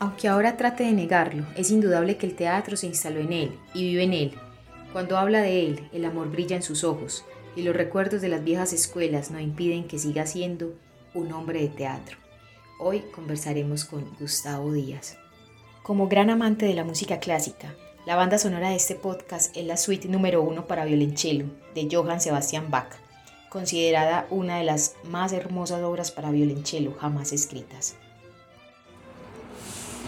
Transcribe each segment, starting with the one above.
Aunque ahora trate de negarlo, es indudable que el teatro se instaló en él y vive en él. Cuando habla de él, el amor brilla en sus ojos y los recuerdos de las viejas escuelas no impiden que siga siendo un hombre de teatro. Hoy conversaremos con Gustavo Díaz. Como gran amante de la música clásica, la banda sonora de este podcast es la suite número uno para violonchelo de Johann Sebastian Bach, considerada una de las más hermosas obras para violonchelo jamás escritas.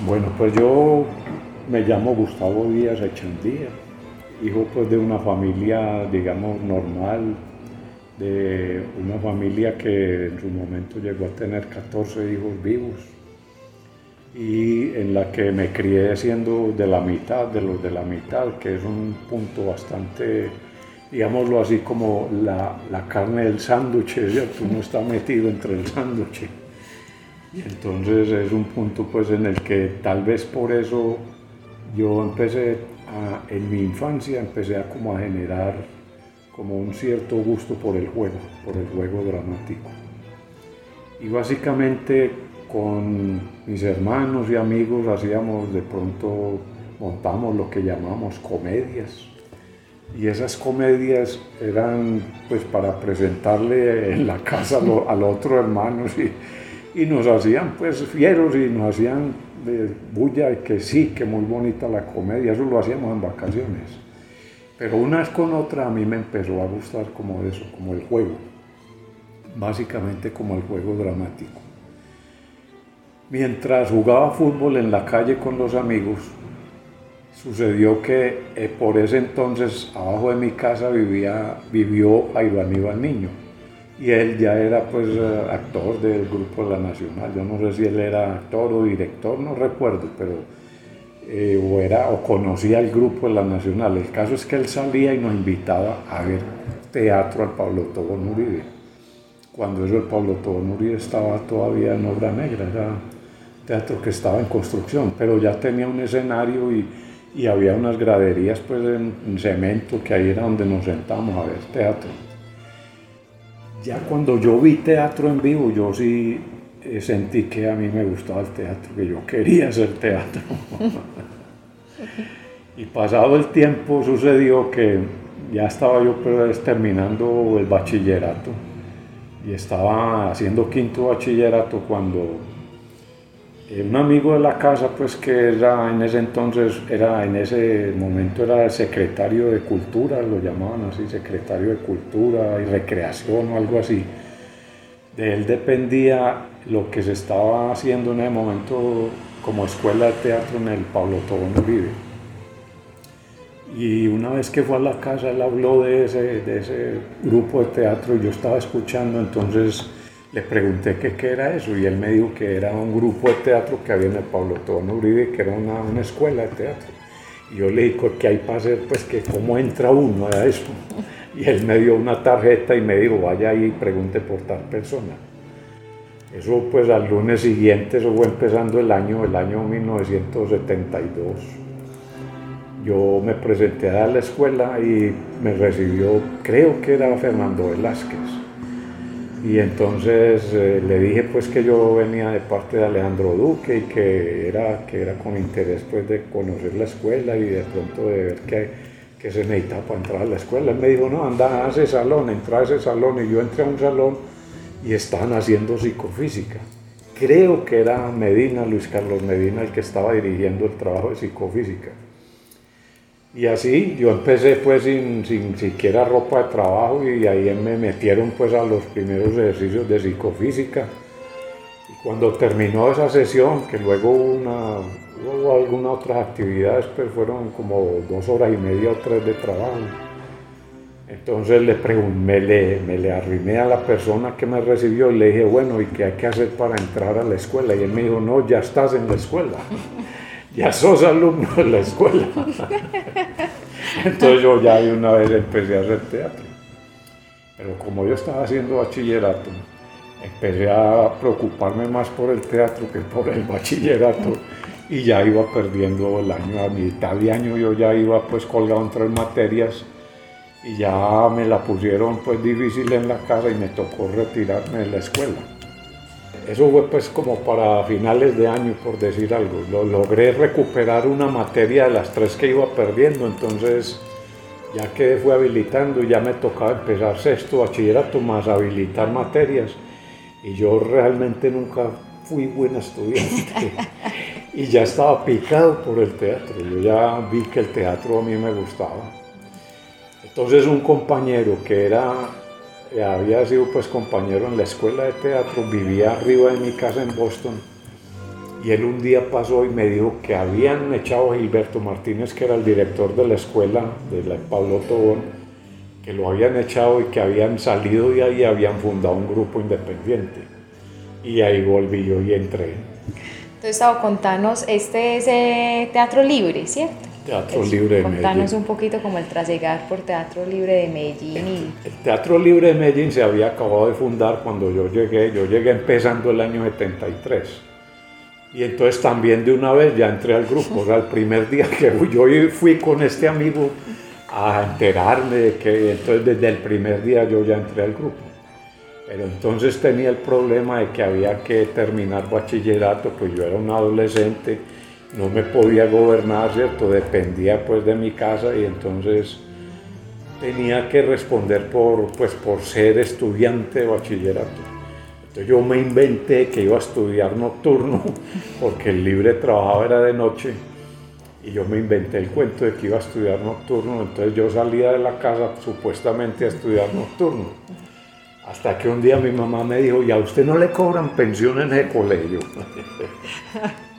Bueno, pues yo me llamo Gustavo Díaz Echandía, hijo pues de una familia, digamos, normal, de una familia que en su momento llegó a tener 14 hijos vivos y en la que me crié siendo de la mitad, de los de la mitad, que es un punto bastante, digámoslo así, como la, carne del sándwich, ¿cierto? Uno está metido entre el sándwich. Y entonces es un punto pues en el que tal vez por eso yo empecé a, en mi infancia empecé a como a generar como un cierto gusto por el juego, por el juego dramático. Y básicamente con mis hermanos y amigos hacíamos de pronto, montamos lo que llamamos comedias. Y esas comedias eran pues para presentarle en la casa al otro hermano y, y nos hacían pues fieros y nos hacían de bulla que sí, que muy bonita la comedia, eso lo hacíamos en vacaciones. Pero una vez con otra a mí me empezó a gustar como eso, como el juego, básicamente como el juego dramático. Mientras jugaba fútbol en la calle con los amigos, sucedió que eh, por ese entonces abajo de mi casa vivía, vivió Jairo Aníbal Niño y él ya era pues eh, actor del grupo La Nacional. Yo no sé si él era actor o director, no recuerdo, pero eh, o era o conocía el grupo de La Nacional. El caso es que él salía y nos invitaba a ver teatro al Pablo Tobón Uribe. Cuando eso el Pablo Tobón Uribe estaba todavía en obra negra, era teatro que estaba en construcción, pero ya tenía un escenario y, y había unas graderías pues en, en cemento que ahí era donde nos sentábamos a ver teatro. Ya cuando yo vi teatro en vivo, yo sí sentí que a mí me gustaba el teatro, que yo quería hacer teatro. y pasado el tiempo sucedió que ya estaba yo pues, terminando el bachillerato y estaba haciendo quinto bachillerato cuando eh, un amigo de la casa, pues que era en ese entonces, era en ese momento era el secretario de Cultura, lo llamaban así, secretario de Cultura y Recreación o algo así. De él dependía lo que se estaba haciendo en ese momento como escuela de teatro en el Pablo Tobón Uribe. Y una vez que fue a la casa, él habló de ese, de ese grupo de teatro y yo estaba escuchando, entonces le pregunté qué era eso y él me dijo que era un grupo de teatro que había en el Pablo Tobón Uribe, que era una, una, escuela de teatro. Y yo le dije, ¿qué hay para hacer? Pues que cómo entra uno a eso. Y él me dio una tarjeta y me dijo, vaya ahí y pregunte por tal persona. Eso pues al lunes siguiente, eso fue empezando el año, el año 1972. Yo me presenté a la escuela y me recibió, creo que era Fernando Velázquez y entonces eh, le dije pues que yo venía de parte de Alejandro Duque y que era, que era con interés pues de conocer la escuela y de pronto de ver qué, qué se necesitaba para entrar a la escuela. Él me dijo, no, anda a ese salón, entra a ese salón. Y yo entré a un salón y estaban haciendo psicofísica. Creo que era Medina, Luis Carlos Medina, el que estaba dirigiendo el trabajo de psicofísica. Y así yo empecé pues sin, sin, siquiera ropa de trabajo y ahí me metieron pues a los primeros ejercicios de psicofísica. Y cuando terminó esa sesión, que luego una, hubo algunas otras actividades, pues fueron como dos horas y media o tres de trabajo. Entonces le me le, me le arrimé a la persona que me recibió y le dije, bueno, ¿y qué hay que hacer para entrar a la escuela? Y él me dijo, no, ya estás en la escuela ya sos alumno de la escuela. Entonces yo ya de una vez empecé a hacer teatro. Pero como yo estaba haciendo bachillerato, empecé a preocuparme más por el teatro que por el bachillerato y ya iba perdiendo el año, a mitad de año yo ya iba pues colgado en tres materias y ya me la pusieron pues difícil en la casa y me tocó retirarme de la escuela. Eso fue pues como para finales de año, por decir algo. Lo, logré recuperar una materia de las tres que iba perdiendo, entonces ya que fui habilitando y ya me tocaba empezar sexto bachillerato más habilitar materias y yo realmente nunca fui buen estudiante y ya estaba picado por el teatro, yo ya vi que el teatro a mí me gustaba. Entonces un compañero que era, había sido pues compañero en la escuela de teatro, vivía arriba de mi casa en Boston y él un día pasó y me dijo que habían echado a Gilberto Martínez, que era el director de la escuela de la Pablo Tobón, que lo habían echado y que habían salido de ahí y habían fundado un grupo independiente. Y ahí volví yo y entré. Entonces, Gustavo, contanos, este es eh, Teatro Libre, ¿cierto? Teatro Libre de Medellín. Contanos un poquito como el trasegar por Teatro Libre de Medellín. Y... El Teatro Libre de Medellín se había acabado de fundar cuando yo llegué, yo llegué empezando el año 73 y entonces también de una vez ya entré al grupo. O sea, el primer día que yo fui con este amigo a enterarme de que entonces desde el primer día yo ya entré al grupo. Pero entonces tenía el problema de que había que terminar bachillerato, pues yo era un adolescente, no me podía gobernar, ¿cierto? Dependía pues de mi casa y entonces tenía que responder por, pues, por ser estudiante de bachillerato. Entonces yo me inventé que iba a estudiar nocturno, porque el libre trabajo era de noche, y yo me inventé el cuento de que iba a estudiar nocturno, entonces yo salía de la casa supuestamente a estudiar nocturno. Hasta que un día mi mamá me dijo, ¿y a usted no le cobran pensión en el colegio?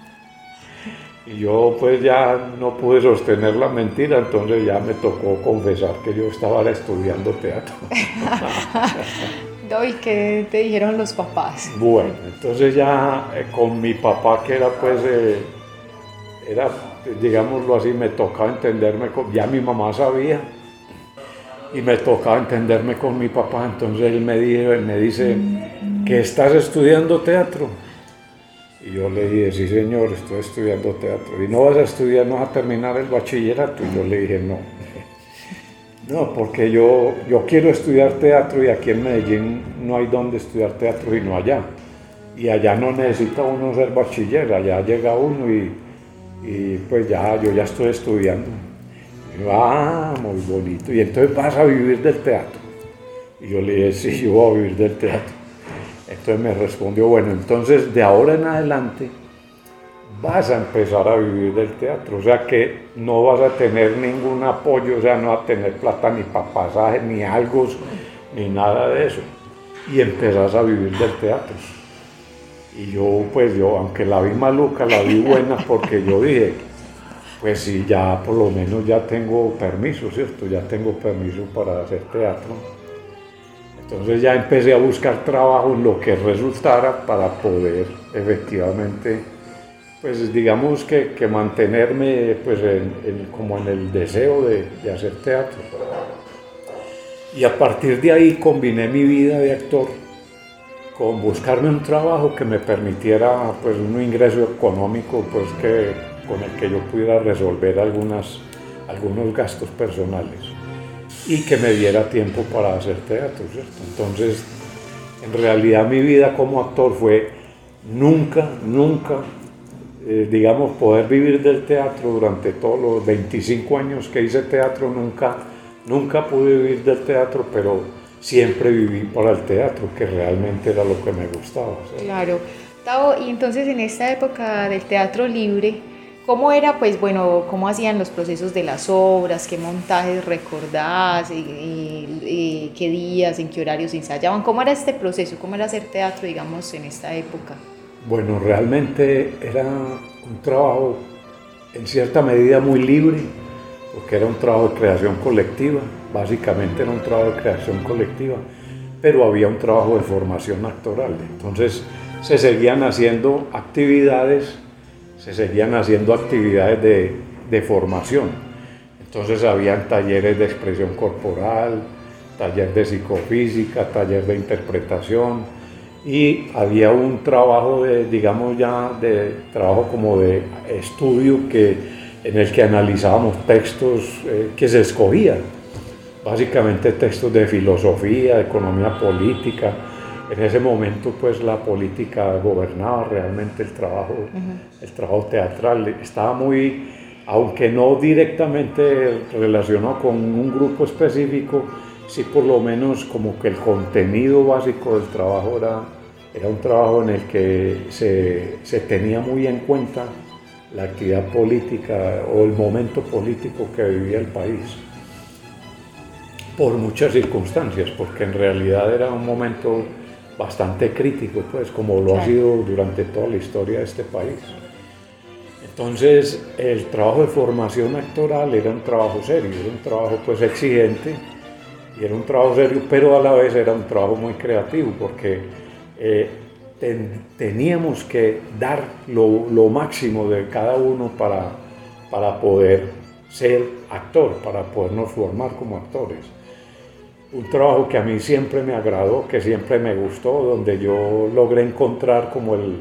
y yo pues ya no pude sostener la mentira, entonces ya me tocó confesar que yo estaba estudiando teatro. ¿Y qué te dijeron los papás? Bueno, entonces ya eh, con mi papá, que era pues, eh, era, digámoslo así, me tocaba entenderme, con, ya mi mamá sabía, y me tocaba entenderme con mi papá, entonces él me, dijo, él me dice, ¿que estás estudiando teatro? Y yo le dije, sí señor, estoy estudiando teatro. ¿Y no vas a estudiar, no vas a terminar el bachillerato? Y yo le dije, no. No, porque yo, yo quiero estudiar teatro y aquí en Medellín no hay donde estudiar teatro y no allá. Y allá no necesita uno ser bachiller, allá llega uno y, y pues ya, yo ya estoy estudiando. Ah, muy bonito. Y entonces vas a vivir del teatro. Y yo le dije, sí, yo voy a vivir del teatro. Entonces me respondió, bueno, entonces de ahora en adelante vas a empezar a vivir del teatro, o sea que no vas a tener ningún apoyo, o sea, no vas a tener plata ni para pasaje, ni algo, ni nada de eso. Y empezás a vivir del teatro. Y yo, pues yo, aunque la vi maluca, la vi buena porque yo dije, pues sí, ya por lo menos ya tengo permiso, ¿cierto? Ya tengo permiso para hacer teatro. Entonces ya empecé a buscar trabajo en lo que resultara para poder efectivamente pues digamos que, mantenerme pues como en el deseo de, de, hacer teatro. Y a partir de ahí combiné mi vida de actor con buscarme un trabajo que me permitiera pues un ingreso económico pues que, con el que yo pudiera resolver algunas, algunos gastos personales y que me diera tiempo para hacer teatro, ¿cierto? Entonces, en realidad mi vida como actor fue nunca, nunca eh, digamos, poder vivir del teatro durante todos los 25 años que hice teatro, nunca, nunca pude vivir del teatro, pero siempre viví para el teatro, que realmente era lo que me gustaba. Claro. Tavo, y entonces en esta época del teatro libre, ¿cómo era, pues bueno, cómo hacían los procesos de las obras, qué montajes recordás, y, qué días, en qué horarios ensayaban? ¿Cómo era este proceso? ¿Cómo era hacer teatro, digamos, en esta época? Bueno, realmente era un trabajo en cierta medida muy libre, porque era un trabajo de creación colectiva, básicamente era un trabajo de creación colectiva, pero había un trabajo de formación actoral. Entonces se seguían haciendo actividades, se seguían haciendo actividades de, de formación. Entonces habían talleres de expresión corporal, taller de psicofísica, taller de interpretación, y había un trabajo de, digamos ya, de trabajo como de estudio que, en el que analizábamos textos eh, que se escogían, básicamente textos de filosofía, economía política. En ese momento pues la política gobernaba realmente el trabajo, el trabajo teatral, estaba muy, aunque no directamente relacionado con un grupo específico, sí por lo menos como que el contenido básico del trabajo era, era un trabajo en el que se, se tenía muy en cuenta la actividad política o el momento político que vivía el país. Por muchas circunstancias, porque en realidad era un momento bastante crítico, pues como lo ha sido durante toda la historia de este país. Entonces, el trabajo de formación actoral era un trabajo serio, era un trabajo pues exigente, y era un trabajo serio, pero a la vez era un trabajo muy creativo porque eh, teníamos que dar lo, lo, máximo de cada uno para, para poder ser actor, para podernos formar como actores. Un trabajo que a mí siempre me agradó, que siempre me gustó, donde yo logré encontrar como el,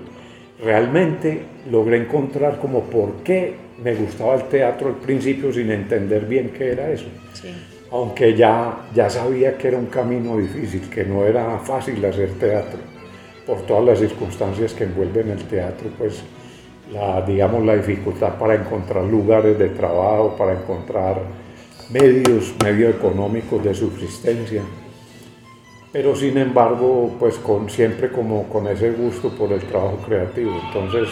realmente logré encontrar como por qué me gustaba el teatro al principio sin entender bien qué era eso. Sí aunque ya, ya sabía que era un camino difícil, que no era fácil hacer teatro, por todas las circunstancias que envuelven el teatro, pues la, digamos, la dificultad para encontrar lugares de trabajo, para encontrar medios, medios económicos de subsistencia, pero sin embargo, pues con, siempre como con ese gusto por el trabajo creativo. Entonces,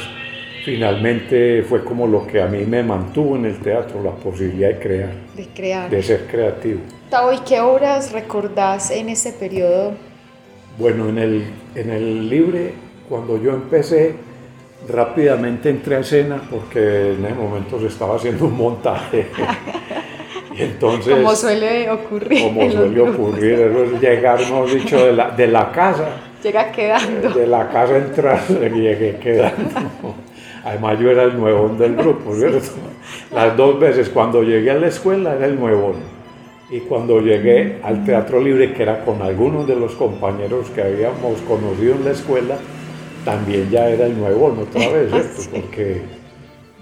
finalmente fue como lo que a mí me mantuvo en el teatro, la posibilidad de crear. De crear. De ser creativo. Tao, ¿y qué obras recordás en ese periodo? Bueno, en el, en el libre, cuando yo empecé, rápidamente entré a escena porque en ese momento se estaba haciendo un montaje. y entonces, como suele ocurrir. Como suele ocurrir, eso es llegar, hemos dicho, de la, de la casa. Llega quedando. De la casa entrar, llegué quedando. Además yo era el nuevón del grupo, ¿cierto? Las dos veces, cuando llegué a la escuela era el nuevón. Y cuando llegué al Teatro Libre, que era con algunos de los compañeros que habíamos conocido en la escuela, también ya era el nuevón otra vez, ¿cierto? Porque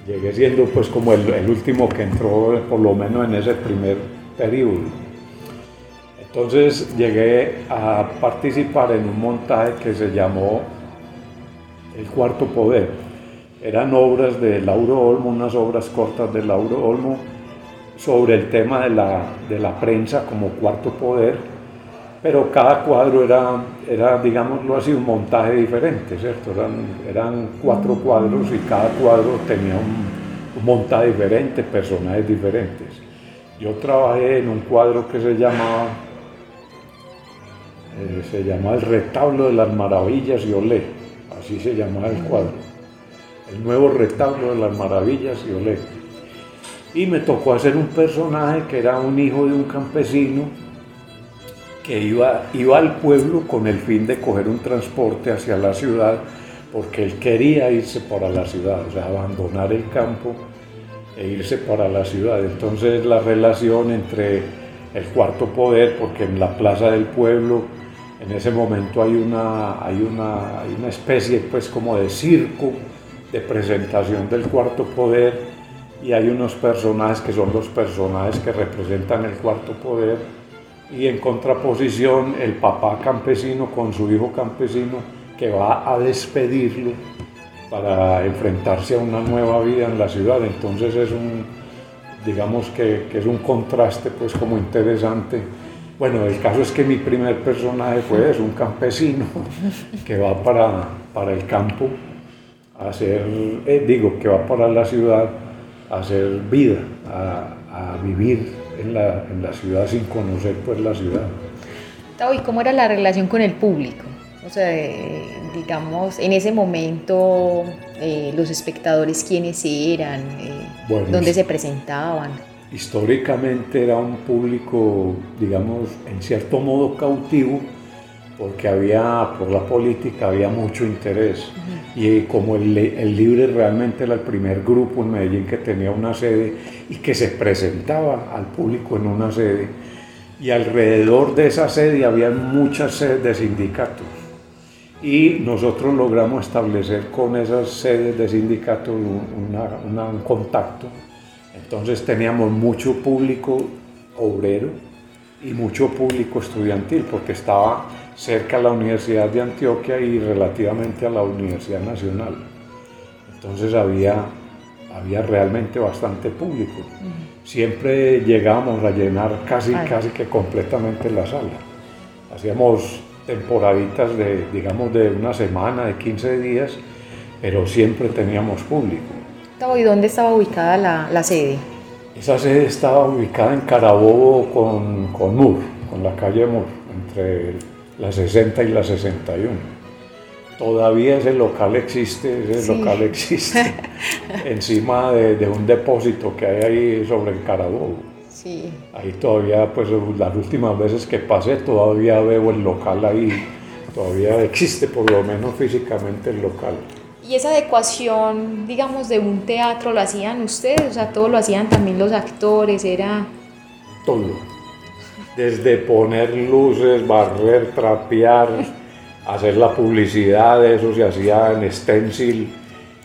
llegué siendo pues como el, último que entró, por lo menos en ese primer periodo. Entonces llegué a participar en un montaje que se llamó El Cuarto Poder eran obras de Lauro Olmo, unas obras cortas de Lauro Olmo sobre el tema de la, de la prensa como cuarto poder, pero cada cuadro era, era, digámoslo así, un montaje diferente, ¿cierto? Eran, eran cuatro cuadros y cada cuadro tenía un, un montaje diferente, personajes diferentes. Yo trabajé en un cuadro que se llamaba, eh, se llamaba El retablo de las maravillas y olé, así se llamaba el cuadro el nuevo retablo de las maravillas y olé. Y me tocó hacer un personaje que era un hijo de un campesino que iba, iba al pueblo con el fin de coger un transporte hacia la ciudad porque él quería irse para la ciudad, o sea, abandonar el campo e irse para la ciudad. Entonces la relación entre el cuarto poder, porque en la plaza del pueblo en ese momento hay una, hay una, una especie pues como de circo, de presentación del cuarto poder y hay unos personajes que son los personajes que representan el cuarto poder y en contraposición el papá campesino con su hijo campesino que va a despedirlo para enfrentarse a una nueva vida en la ciudad. Entonces es un, digamos que, es un contraste pues como interesante. Bueno, el caso es que mi primer personaje fue es un campesino que va para, para el campo a hacer, eh, digo, que va para la ciudad a hacer vida, a, vivir en la, en la, ciudad sin conocer pues la ciudad. ¿Y cómo era la relación con el público? O sea, eh, digamos, en ese momento, eh, los espectadores, ¿quiénes eran? ¿Dónde se presentaban? Históricamente era un público, digamos, en cierto modo cautivo, porque había, por la política, había mucho interés. Y como el, el, Libre realmente era el primer grupo en Medellín que tenía una sede y que se presentaba al público en una sede, y alrededor de esa sede había muchas sedes de sindicatos. y nosotros logramos establecer con esas sedes de sindicato un contacto. Entonces teníamos mucho público obrero y mucho público estudiantil porque estaba cerca a la Universidad de Antioquia y relativamente a la Universidad Nacional. Entonces había, había realmente bastante público. Siempre llegábamos a llenar casi, casi que completamente la sala. Hacíamos temporaditas de, digamos, de una semana, de 15 días, pero siempre teníamos público. ¿Y dónde estaba ubicada la, la sede? Esa sede estaba ubicada en Carabobo con, con Mur, con la calle Mur, entre la 60 y la 61. Todavía ese local existe, ese local existe, encima de, de, un depósito que hay ahí sobre el Carabobo. Sí. Ahí todavía, pues las últimas veces que pasé, todavía veo el local ahí, todavía existe por lo menos físicamente el local. ¿Y esa adecuación, digamos, de un teatro lo hacían ustedes? O sea, todo lo hacían también los actores, era... Todo. Desde poner luces, barrer, trapear, hacer la publicidad, eso se hacía en stencil,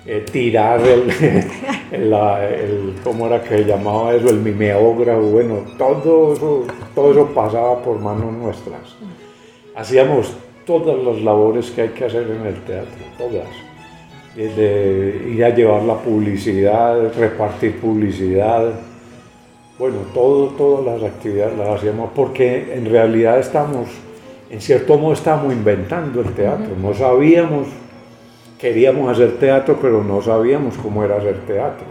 eh, tirar el, el, ¿cómo era que llamaba eso? El mimeógrafo, bueno, todo eso, todo eso pasaba por manos nuestras. Hacíamos todas las labores que hay que hacer en el teatro, todas de ir a llevar la publicidad, repartir publicidad, bueno, todo, todas las actividades las hacíamos porque en realidad estamos, en cierto modo estamos inventando el teatro, no sabíamos, queríamos hacer teatro, pero no sabíamos cómo era hacer teatro.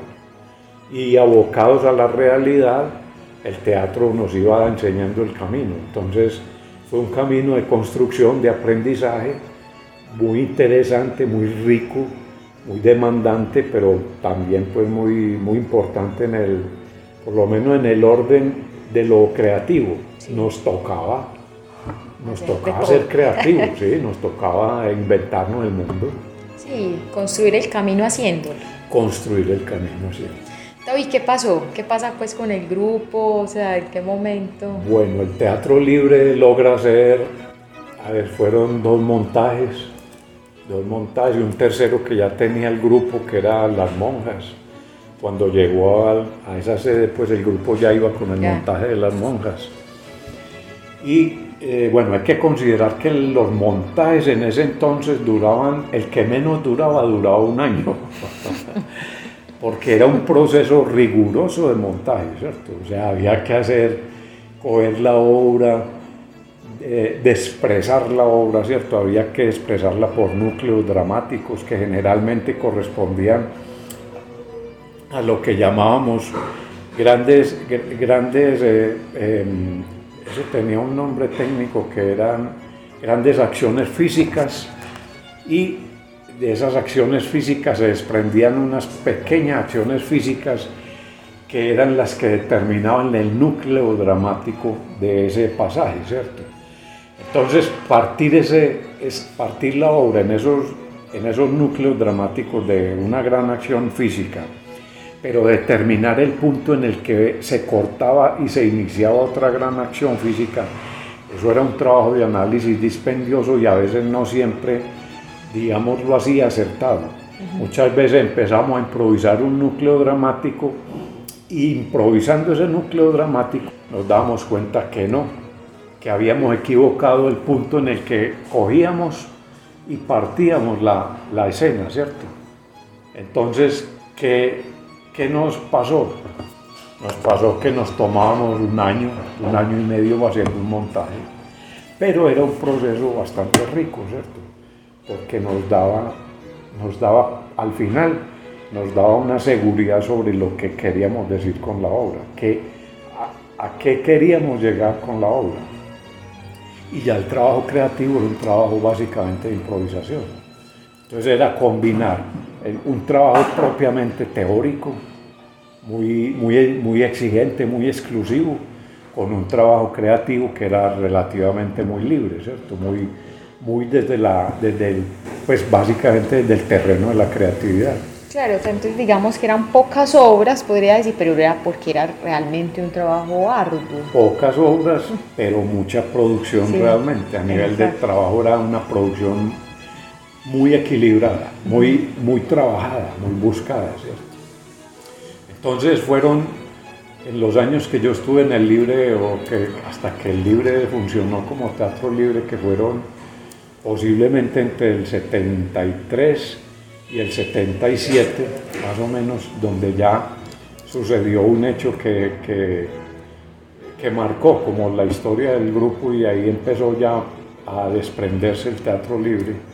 Y abocados a la realidad, el teatro nos iba enseñando el camino. Entonces fue un camino de construcción, de aprendizaje, muy interesante, muy rico, muy demandante, pero también pues muy, muy importante en el, por lo menos en el orden de lo creativo. Nos tocaba, nos tocaba ser creativos, ¿sí? nos tocaba inventarnos el mundo. Sí, construir el camino haciéndolo. Construir el camino haciéndolo. David, ¿qué pasó? ¿Qué pasa pues con el grupo? O sea, ¿en qué momento? Bueno, el Teatro Libre logra hacer, a ver, fueron dos montajes dos montajes y un tercero que ya tenía el grupo que era Las Monjas. Cuando llegó a, esa sede, pues el grupo ya iba con el montaje de Las Monjas. Y eh, bueno, hay que considerar que los montajes en ese entonces duraban, el que menos duraba, duraba un año. Porque era un proceso riguroso de montaje, ¿cierto? O sea, había que hacer, coger la obra, de expresar la obra, ¿cierto? Había que expresarla por núcleos dramáticos que generalmente correspondían a lo que llamábamos grandes, grandes eh, em, eso tenía un nombre técnico que eran grandes acciones físicas y de esas acciones físicas se desprendían unas pequeñas acciones físicas que eran las que determinaban el núcleo dramático de ese pasaje, ¿cierto? Entonces, partir, ese, es partir la obra en esos, en esos núcleos dramáticos de una gran acción física, pero determinar el punto en el que se cortaba y se iniciaba otra gran acción física, eso era un trabajo de análisis dispendioso y a veces no siempre, digámoslo así, acertado. Muchas veces empezamos a improvisar un núcleo dramático y improvisando ese núcleo dramático nos damos cuenta que no, que habíamos equivocado el punto en el que cogíamos y partíamos la, la escena, ¿cierto? Entonces, ¿qué, ¿qué nos pasó? Nos pasó que nos tomábamos un año, un año y medio haciendo un montaje, pero era un proceso bastante rico, ¿cierto? Porque nos daba, nos daba, al final, nos daba una seguridad sobre lo que queríamos decir con la obra, que, a, a qué queríamos llegar con la obra y ya el trabajo creativo era un trabajo básicamente de improvisación. Entonces era combinar un trabajo propiamente teórico, muy, muy, muy exigente, muy exclusivo, con un trabajo creativo que era relativamente muy libre, ¿cierto? Muy, muy desde, la, desde el, pues básicamente desde el terreno de la creatividad. Claro, entonces digamos que eran pocas obras, podría decir, pero era porque era realmente un trabajo arduo. Pocas obras, pero mucha producción realmente. A nivel de trabajo era una producción muy equilibrada, muy, muy trabajada, muy buscada. Entonces fueron en los años que yo estuve en el Libre, o que hasta que el Libre funcionó como teatro libre, que fueron posiblemente entre el 73 y el 77, más o menos, donde ya sucedió un hecho que, que, que marcó como la historia del grupo y ahí empezó ya a desprenderse el teatro libre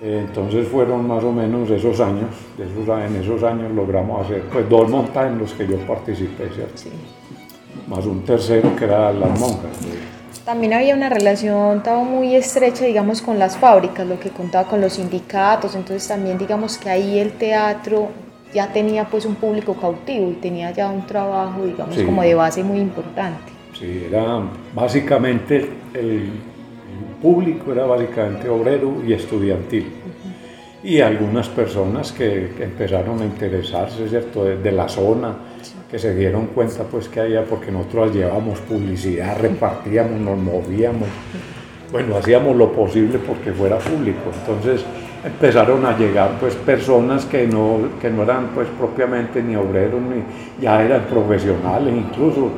entonces fueron más o menos esos años, en esos años logramos hacer pues dos montajes en los que yo participé, ¿cierto? Sí. Más un tercero que era las monjas. También había una relación muy estrecha, digamos, con las fábricas, lo que contaba con los sindicatos, entonces también digamos que ahí el teatro ya tenía pues un público cautivo y tenía ya un trabajo, digamos, como de base muy importante. Sí, era básicamente el público era básicamente obrero y estudiantil. Y algunas personas que, empezaron a interesarse, ¿cierto?, de, la zona, que se dieron cuenta pues que había, porque nosotros llevábamos publicidad, repartíamos, nos movíamos, bueno, hacíamos lo posible porque fuera público. Entonces empezaron a llegar pues personas que no, que no eran pues propiamente ni obreros, ni ya eran profesionales incluso,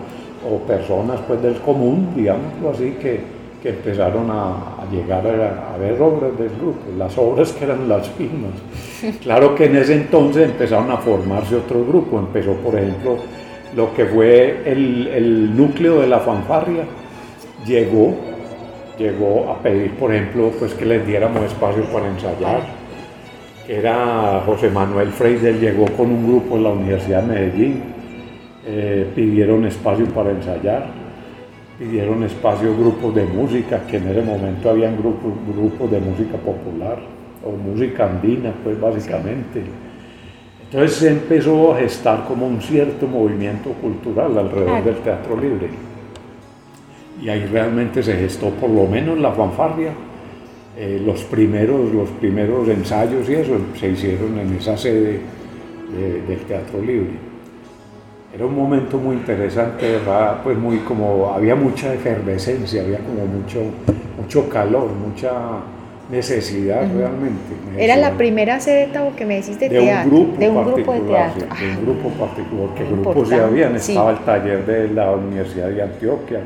o personas pues del común, digámoslo así, que, que empezaron a, llegar a, ver obras del grupo, las obras que eran las mismas. Claro que en ese entonces empezaron a formarse otro grupo, empezó por ejemplo lo que fue el, el núcleo de la fanfarria, llegó, llegó a pedir por ejemplo pues que les diéramos espacio para ensayar, era José Manuel Freire, llegó con un grupo en la Universidad de Medellín, eh, pidieron espacio para ensayar pidieron espacio grupos de música, que en ese momento habían grupos, grupos de música popular o música andina, pues básicamente. Entonces se empezó a gestar como un cierto movimiento cultural alrededor del teatro libre. Y ahí realmente se gestó por lo menos la fanfarria. Eh, los, primeros, los primeros ensayos y eso se hicieron en esa sede del teatro libre. Era un momento muy interesante, ¿verdad? Pues muy como, había mucha efervescencia, había como mucho, mucho calor, mucha necesidad realmente. Era la primera sede que me decís de, teatro, un grupo de un grupo de teatro. de un grupo particular, porque grupos ya habían, estaba el taller de la Universidad de Antioquia,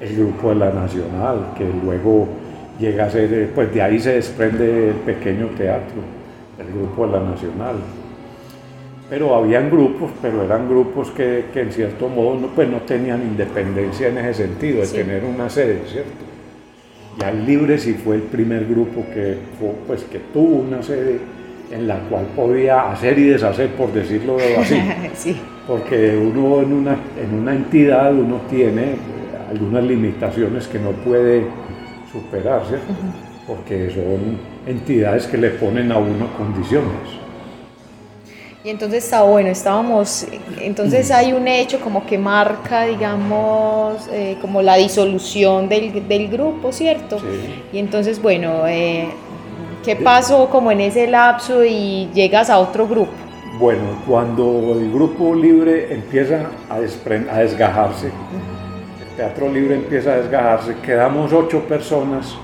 el grupo de la Nacional, que luego llega a ser, pues de ahí se desprende el pequeño teatro, el grupo de la Nacional pero habían grupos, pero eran grupos que, que en cierto modo no, pues no tenían independencia en ese sentido, de tener una sede, ¿cierto? Ya el Libre sí fue el primer grupo que, pues, que tuvo una sede en la cual podía hacer y deshacer, por decirlo así. sí. Porque uno en una, en una entidad uno tiene algunas limitaciones que no puede superar, ¿cierto? Porque son entidades que le ponen a uno condiciones. Y entonces está bueno, estábamos, entonces hay un hecho como que marca, digamos, eh, como la disolución del, del grupo, ¿cierto? Y entonces, bueno, eh, ¿qué pasó como en ese lapso y llegas a otro grupo? Bueno, cuando el grupo libre empieza a, a desgajarse, el teatro libre empieza a desgajarse, quedamos ocho personas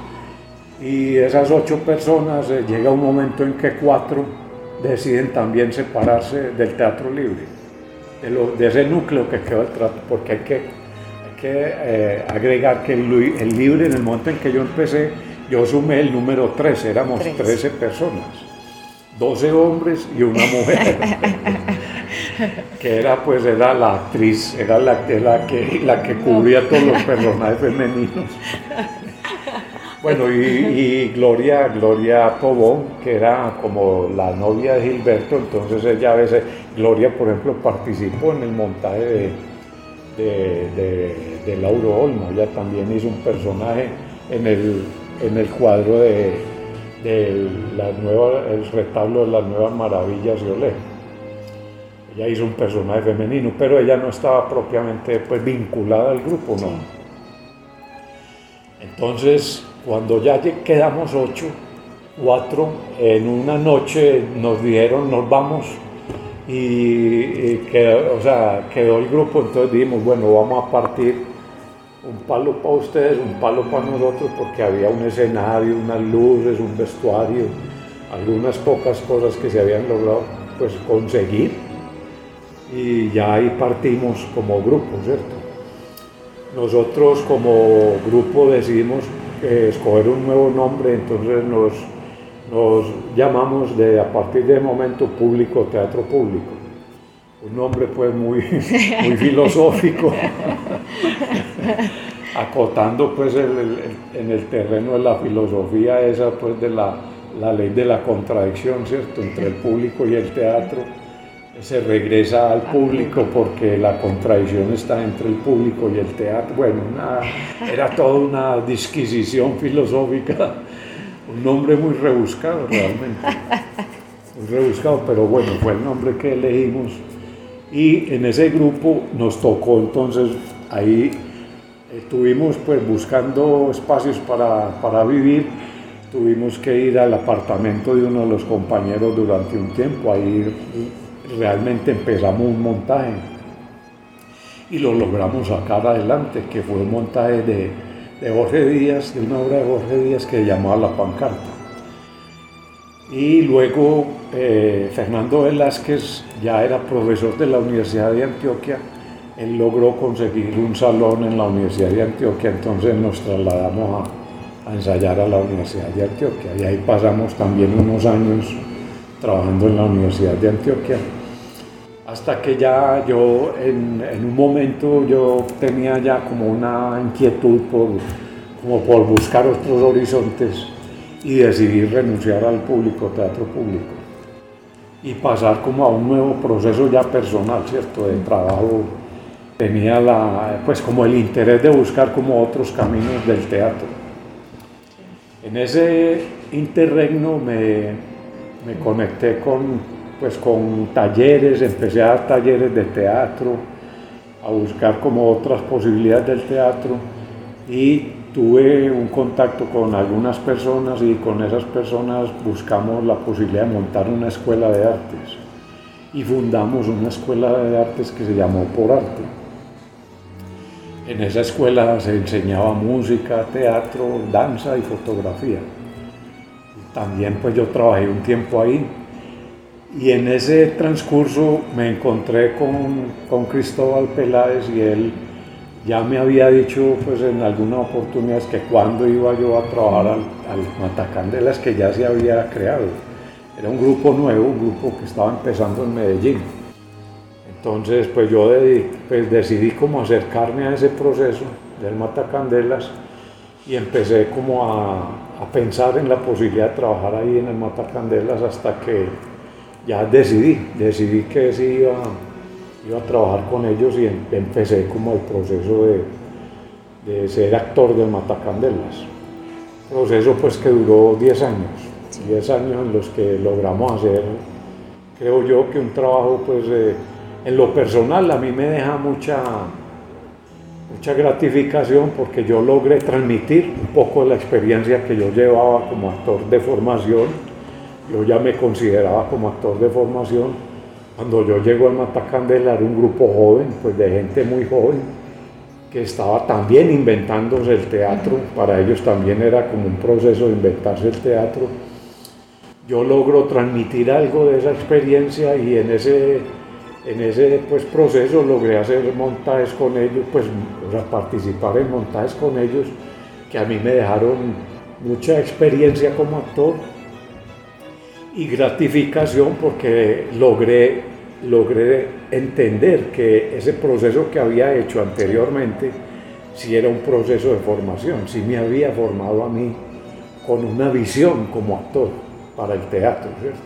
y esas ocho personas eh, llega un momento en que cuatro deciden también separarse del teatro libre, de, ese núcleo que quedó el trato, porque hay que, que eh, agregar que el, libre en el momento en que yo empecé, yo sumé el número 13, éramos 13 personas, 12 hombres y una mujer, que era pues era la actriz, era la, la, que, la que cubría todos los personajes femeninos. Bueno, y, Gloria, Gloria Tobón, que era como la novia de Gilberto, entonces ella a veces, Gloria por ejemplo, participó en el montaje de, de, Lauro Olmo, ella también hizo un personaje en el, en el cuadro de, la nueva, el retablo de las nuevas maravillas de Olé. Ella hizo un personaje femenino, pero ella no estaba propiamente pues, vinculada al grupo, ¿no? Entonces, cuando ya quedamos ocho, cuatro, en una noche nos dijeron, nos vamos, y, quedó, o sea, quedó el grupo, entonces dijimos, bueno, vamos a partir un palo para ustedes, un palo para nosotros, porque había un escenario, unas luces, un vestuario, algunas pocas cosas que se habían logrado pues, conseguir. Y ya ahí partimos como grupo, ¿cierto? Nosotros como grupo decidimos eh, escoger un nuevo nombre, entonces nos, nos llamamos de, a partir de momento Público Teatro Público. Un nombre pues muy, muy filosófico, acotando pues en el terreno de la filosofía esa pues de la, la ley de la contradicción, ¿cierto?, entre el público y el teatro se regresa al público porque la contradicción está entre el público y el teatro. Bueno, era toda una disquisición filosófica, un nombre muy rebuscado realmente, muy rebuscado, pero bueno, fue el nombre que elegimos. Y en ese grupo nos tocó entonces ahí estuvimos pues buscando espacios para, para vivir tuvimos que ir al apartamento de uno de los compañeros durante un tiempo, ahí realmente empezamos un montaje y lo logramos sacar adelante, que fue un montaje de, de Jorge Díaz, de una obra de Jorge Díaz que llamaba La Pancarta. Y luego eh, Fernando Velázquez ya era profesor de la Universidad de Antioquia, él logró conseguir un salón en la Universidad de Antioquia, entonces nos trasladamos a, a ensayar a la Universidad de Antioquia. Y ahí pasamos también unos años trabajando en la Universidad de Antioquia hasta que ya yo en, un momento yo tenía ya como una inquietud por, como por buscar otros horizontes y decidí renunciar al público, teatro público, y pasar como a un nuevo proceso ya personal, ¿cierto?, de trabajo. Tenía la, pues como el interés de buscar como otros caminos del teatro. En ese interregno me, me conecté con pues con talleres, empecé a dar talleres de teatro, a buscar como otras posibilidades del teatro y tuve un contacto con algunas personas y con esas personas buscamos la posibilidad de montar una escuela de artes y fundamos una escuela de artes que se llamó Por Arte. En esa escuela se enseñaba música, teatro, danza y fotografía. También pues yo trabajé un tiempo ahí y en ese transcurso me encontré con, con Cristóbal Peláez y él ya me había dicho pues en alguna oportunidad que cuando iba yo a trabajar al, Matacandelas que ya se había creado. Era un grupo nuevo, un grupo que estaba empezando en Medellín. Entonces pues yo pues, decidí como acercarme a ese proceso del Matacandelas y empecé como a, a pensar en la posibilidad de trabajar ahí en el Matacandelas hasta que ya decidí, decidí que sí iba, iba a trabajar con ellos y em, empecé como el proceso de, de ser actor del Matacandelas. Proceso pues que duró 10 años, 10 años en los que logramos hacer, creo yo que un trabajo pues en lo personal a mí me deja mucha, mucha gratificación porque yo logré transmitir un poco la experiencia que yo llevaba como actor de formación yo ya me consideraba como actor de formación. Cuando yo llego al Matacandela era un grupo joven, pues de gente muy joven, que estaba también inventándose el teatro. Para ellos también era como un proceso de inventarse el teatro. Yo logro transmitir algo de esa experiencia y en ese, en ese pues, proceso logré hacer montajes con ellos, pues o participar en montajes con ellos que a mí me dejaron mucha experiencia como actor y gratificación porque logré, logré entender que ese proceso que había hecho anteriormente si era un proceso de formación, si me había formado a mí con una visión como actor para el teatro, ¿cierto?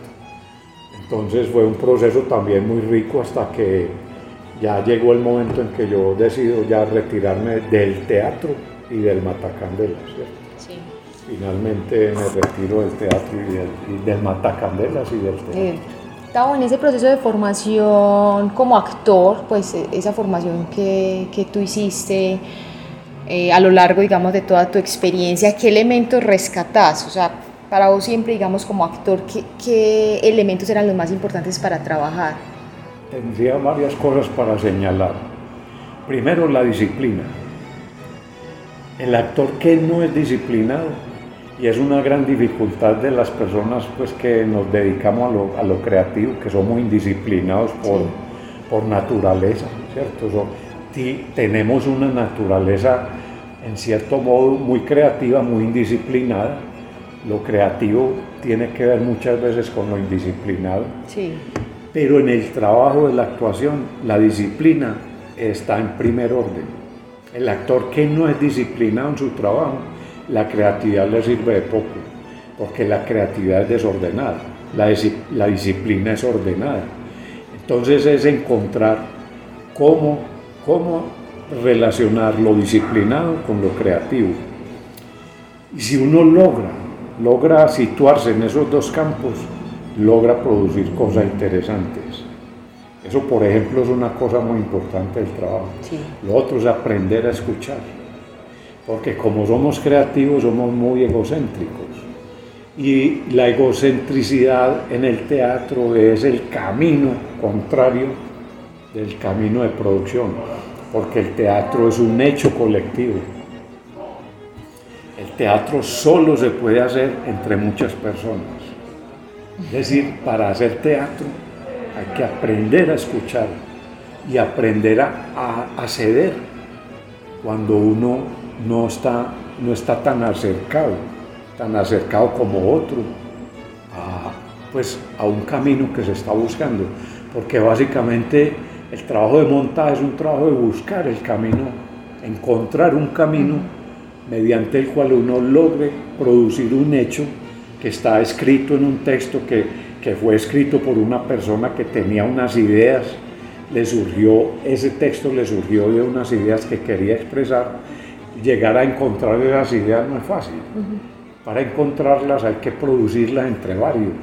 Entonces fue un proceso también muy rico hasta que ya llegó el momento en que yo decido ya retirarme del teatro y del Matacandela, ¿cierto? Finalmente me retiro del teatro y del, Matacandelas y del teatro. Eh, en ese proceso de formación como actor, pues e, esa formación que, que tú hiciste eh, a lo largo, digamos, de toda tu experiencia, ¿qué elementos rescatás? O sea, para vos siempre, digamos, como actor, ¿qué, qué elementos eran los más importantes para trabajar? Tendría varias cosas para señalar. Primero, la disciplina El actor que no es disciplinado, y es una gran dificultad de las personas pues, que nos dedicamos a lo, a lo creativo, que somos indisciplinados por, por naturaleza, ¿cierto? tenemos una naturaleza en cierto modo muy creativa, muy indisciplinada. Lo creativo tiene que ver muchas veces con lo indisciplinado. Sí. Pero en el trabajo de la actuación, la disciplina está en primer orden. El actor que no es disciplinado en su trabajo, la creatividad le sirve de poco, porque la creatividad es desordenada, la, la disciplina es ordenada. Entonces es encontrar cómo, cómo relacionar lo disciplinado con lo creativo. Y si uno logra, logra situarse en esos dos campos, logra producir cosas interesantes. Eso, por ejemplo, es una cosa muy importante del trabajo. Lo otro es aprender a escuchar. Porque como somos creativos, somos muy egocéntricos. Y la egocentricidad en el teatro es el camino contrario del camino de producción porque el teatro es un hecho colectivo. El teatro solo se puede hacer entre muchas personas. Es decir, para hacer teatro hay que aprender a escuchar y aprender a, ceder cuando uno no está, no está tan acercado, tan acercado como otro, a, pues, a un camino que se está buscando. Porque básicamente el trabajo de montaje es un trabajo de buscar el camino, encontrar un camino mediante el cual uno logre producir un hecho que está escrito en un texto que, fue escrito por una persona que tenía unas ideas, le surgió, ese texto le surgió de unas ideas que quería expresar, llegar a encontrar esas ideas no es fácil. Para encontrarlas hay que producirlas entre varios.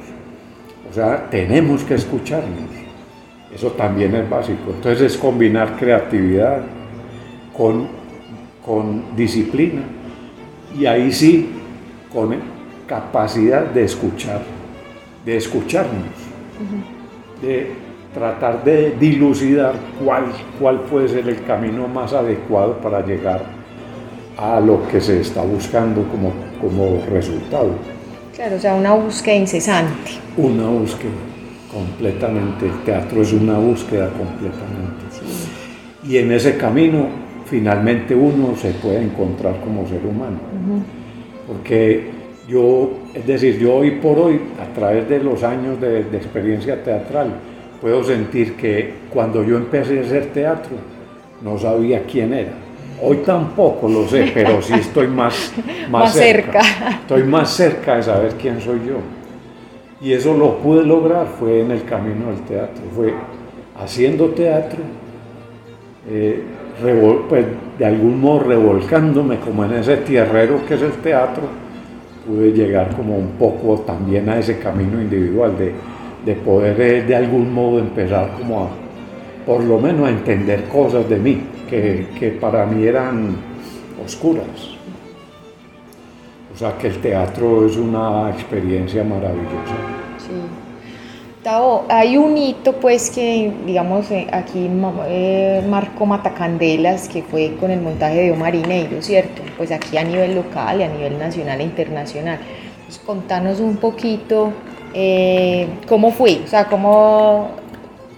O sea, tenemos que escucharnos. Eso también es básico. Entonces es combinar creatividad con, con disciplina y ahí sí con capacidad de escuchar, de escucharnos, de tratar de dilucidar cuál, cuál puede ser el camino más adecuado para llegar a lo que se está buscando como, como resultado. Claro, o sea, una búsqueda incesante. Una búsqueda completamente. El teatro es una búsqueda completamente. Y en ese camino finalmente uno se puede encontrar como ser humano. Porque yo, es decir, yo hoy por hoy, a través de los años de, experiencia teatral, puedo sentir que cuando yo empecé a hacer teatro, no sabía quién era. Hoy tampoco lo sé, pero sí estoy más, más, cerca. Estoy más cerca de saber quién soy yo. Y eso lo pude lograr fue en el camino del teatro, fue haciendo teatro, eh, pues, de algún modo revolcándome como en ese tierrero que es el teatro, pude llegar como un poco también a ese camino individual de, de poder eh, de algún modo empezar como a, por lo menos a entender cosas de mí que, para mí eran oscuras. O sea que el teatro es una experiencia maravillosa. Tao, hay un hito pues que digamos eh, aquí eh, marcó Matacandelas que fue con el montaje de Omarineiro, ¿cierto? Pues aquí a nivel local y a nivel nacional e internacional. Pues contanos un poquito eh, cómo fue, o sea, cómo,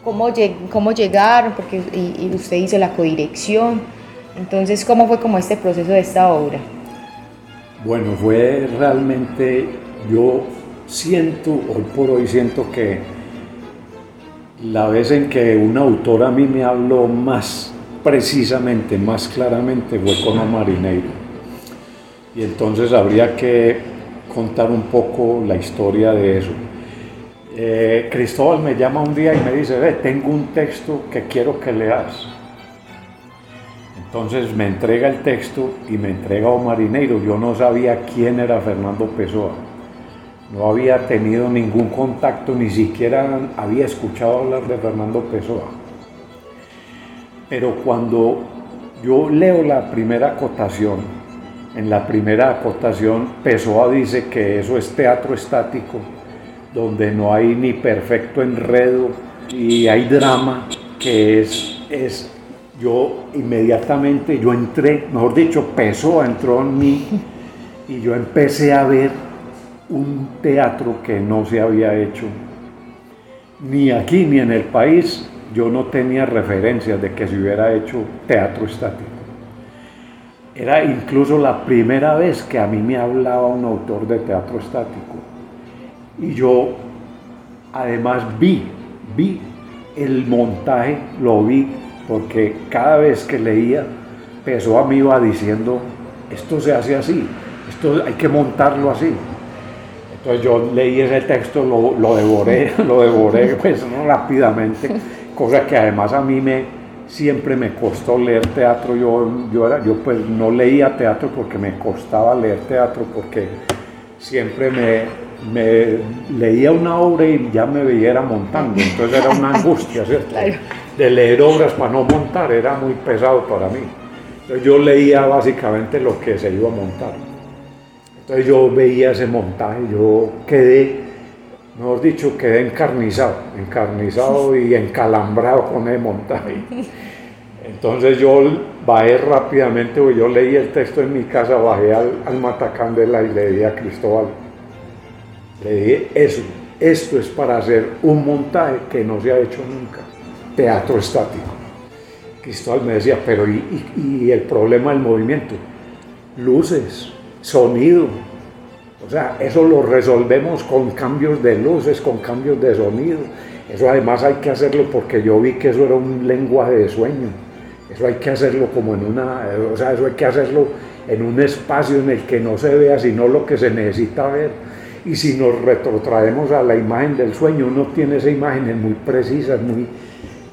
cómo, llegaron, porque y, usted hizo la codirección. Entonces, ¿cómo fue como este proceso de esta obra? Bueno, fue realmente, yo siento, hoy por hoy siento que la vez en que un autor a mí me habló más precisamente, más claramente, fue con Omarineiro. Y entonces habría que contar un poco la historia de eso. Eh, Cristóbal me llama un día y me dice, ve, tengo un texto que quiero que leas. Entonces me entrega el texto y me entrega a Marineiro. Yo no sabía quién era Fernando Pessoa. No había tenido ningún contacto, ni siquiera había escuchado hablar de Fernando Pessoa. Pero cuando yo leo la primera acotación, en la primera acotación Pessoa dice que eso es teatro estático, donde no hay ni perfecto enredo y hay drama, que es, es yo inmediatamente, yo entré, mejor dicho, pesó, entró en mí y yo empecé a ver un teatro que no se había hecho ni aquí ni en el país. Yo no tenía referencias de que se hubiera hecho teatro estático. Era incluso la primera vez que a mí me hablaba un autor de teatro estático. Y yo además vi, vi el montaje, lo vi porque cada vez que leía, Pessoa me iba diciendo, esto se hace así, esto hay que montarlo así. Entonces yo leí ese texto, lo, lo devoré, lo devoré pues rápidamente, cosa que además a mí me, siempre me costó leer teatro. Yo, yo, pues no leía teatro porque me costaba leer teatro, porque siempre me, me leía una obra y ya me veía montando, entonces era una angustia, ¿cierto? De leer obras para no montar, era muy pesado para mí. Entonces yo leía básicamente lo que se iba a montar. Entonces yo veía ese montaje, yo quedé, mejor dicho, quedé encarnizado, encarnizado y encalambrado con el montaje. Entonces yo bajé rápidamente, yo leí el texto en mi casa, bajé al, al Matacandela y le di a Cristóbal le dije, eso, esto es para hacer un montaje que no se ha hecho nunca, teatro estático. Cristóbal me decía, pero ¿y, el problema del movimiento? Luces, sonido. O sea, eso lo resolvemos con cambios de luces, con cambios de sonido. Eso además hay que hacerlo porque yo vi que eso era un lenguaje de sueño. Eso hay que hacerlo como en una, o sea, eso hay que hacerlo en un espacio en el que no se vea sino lo que se necesita ver y si nos retrotraemos a la imagen del sueño, uno tiene esa imagen muy precisa, muy,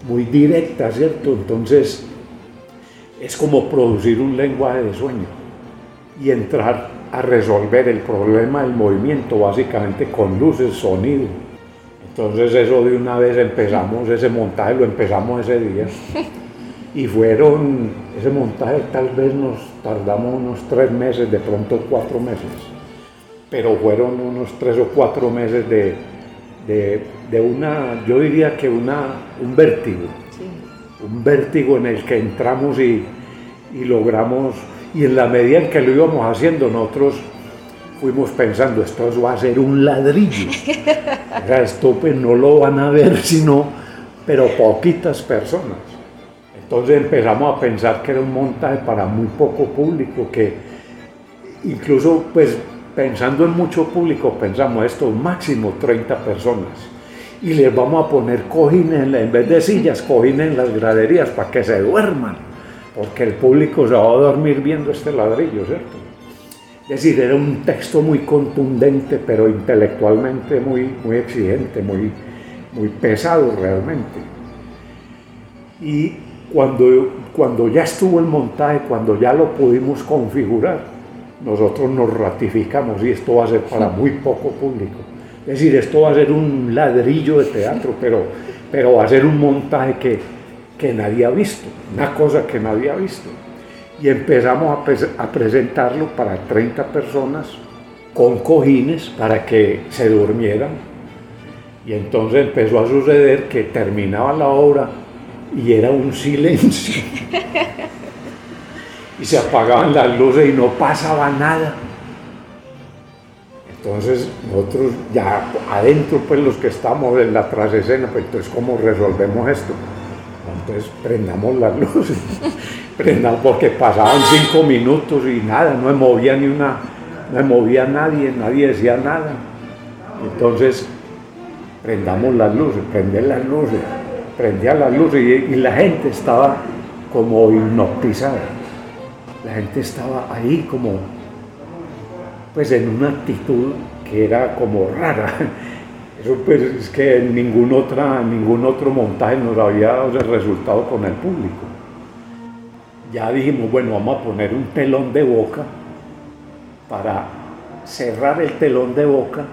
muy directa, ¿cierto? Entonces es como producir un lenguaje de sueño y entrar a resolver el problema del movimiento básicamente con luces, sonido. Entonces eso de una vez empezamos, ese montaje lo empezamos ese día. Y fueron, ese montaje tal vez nos tardamos unos tres meses, de pronto cuatro meses pero fueron unos tres o cuatro meses de, de, una, yo diría que una, un vértigo, un vértigo en el que entramos y, y, logramos, y en la medida en que lo íbamos haciendo, nosotros fuimos pensando, esto va a ser un ladrillo, o sea, esto pues no lo van a ver sino, pero poquitas personas. Entonces empezamos a pensar que era un montaje para muy poco público, que incluso pues pensando en mucho público, pensamos esto, máximo 30 personas. Y les vamos a poner cojines, en vez de sillas, cojines en las graderías para que se duerman, porque el público se va a dormir viendo este ladrillo, ¿cierto? Es decir, era un texto muy contundente, pero intelectualmente muy, muy exigente, muy, muy pesado realmente. Y cuando, cuando ya estuvo el montaje, cuando ya lo pudimos configurar, nosotros nos ratificamos y esto va a ser para muy poco público. Es decir, esto va a ser un ladrillo de teatro, pero, pero va a ser un montaje que, que nadie ha visto, una cosa que nadie ha visto. Y empezamos a, a presentarlo para 30 personas con cojines para que se durmieran. Y entonces empezó a suceder que terminaba la obra y era un silencio. y se apagaban las luces y no pasaba nada. Entonces nosotros ya adentro, pues los que estamos en la trasescena, pues entonces ¿cómo resolvemos esto? Entonces prendamos las luces, prendamos porque pasaban cinco minutos y nada, no me movía ni una, no me movía nadie, nadie decía nada. Entonces prendamos las luces, prender las luces, prendía las luces y la gente estaba como hipnotizada la gente estaba ahí como, pues en una actitud que era como rara. Eso pues es que ningún, otra, ningún otro montaje nos había dado ese resultado con el público. Ya dijimos, bueno, vamos a poner un telón de boca para cerrar el telón de boca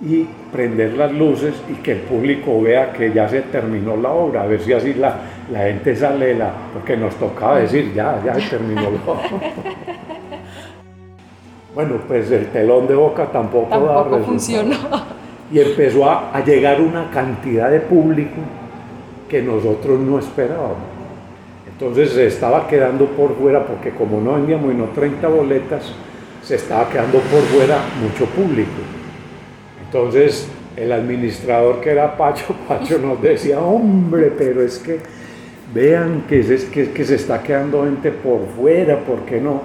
y prender las luces y que el público vea que ya se terminó la obra, a ver si así la, la gente sale, la, porque nos tocaba decir, ya, ya terminó. Bueno, pues el telón de boca tampoco, tampoco funcionó. Y empezó a, a, llegar una cantidad de público que nosotros no esperábamos. Entonces se estaba quedando por fuera, porque como no vendíamos no 30 boletas, se estaba quedando por fuera mucho público. Entonces el administrador que era Pacho, Pacho nos decía, hombre, pero es que vean que, que, que se está quedando gente por fuera, ¿por qué no?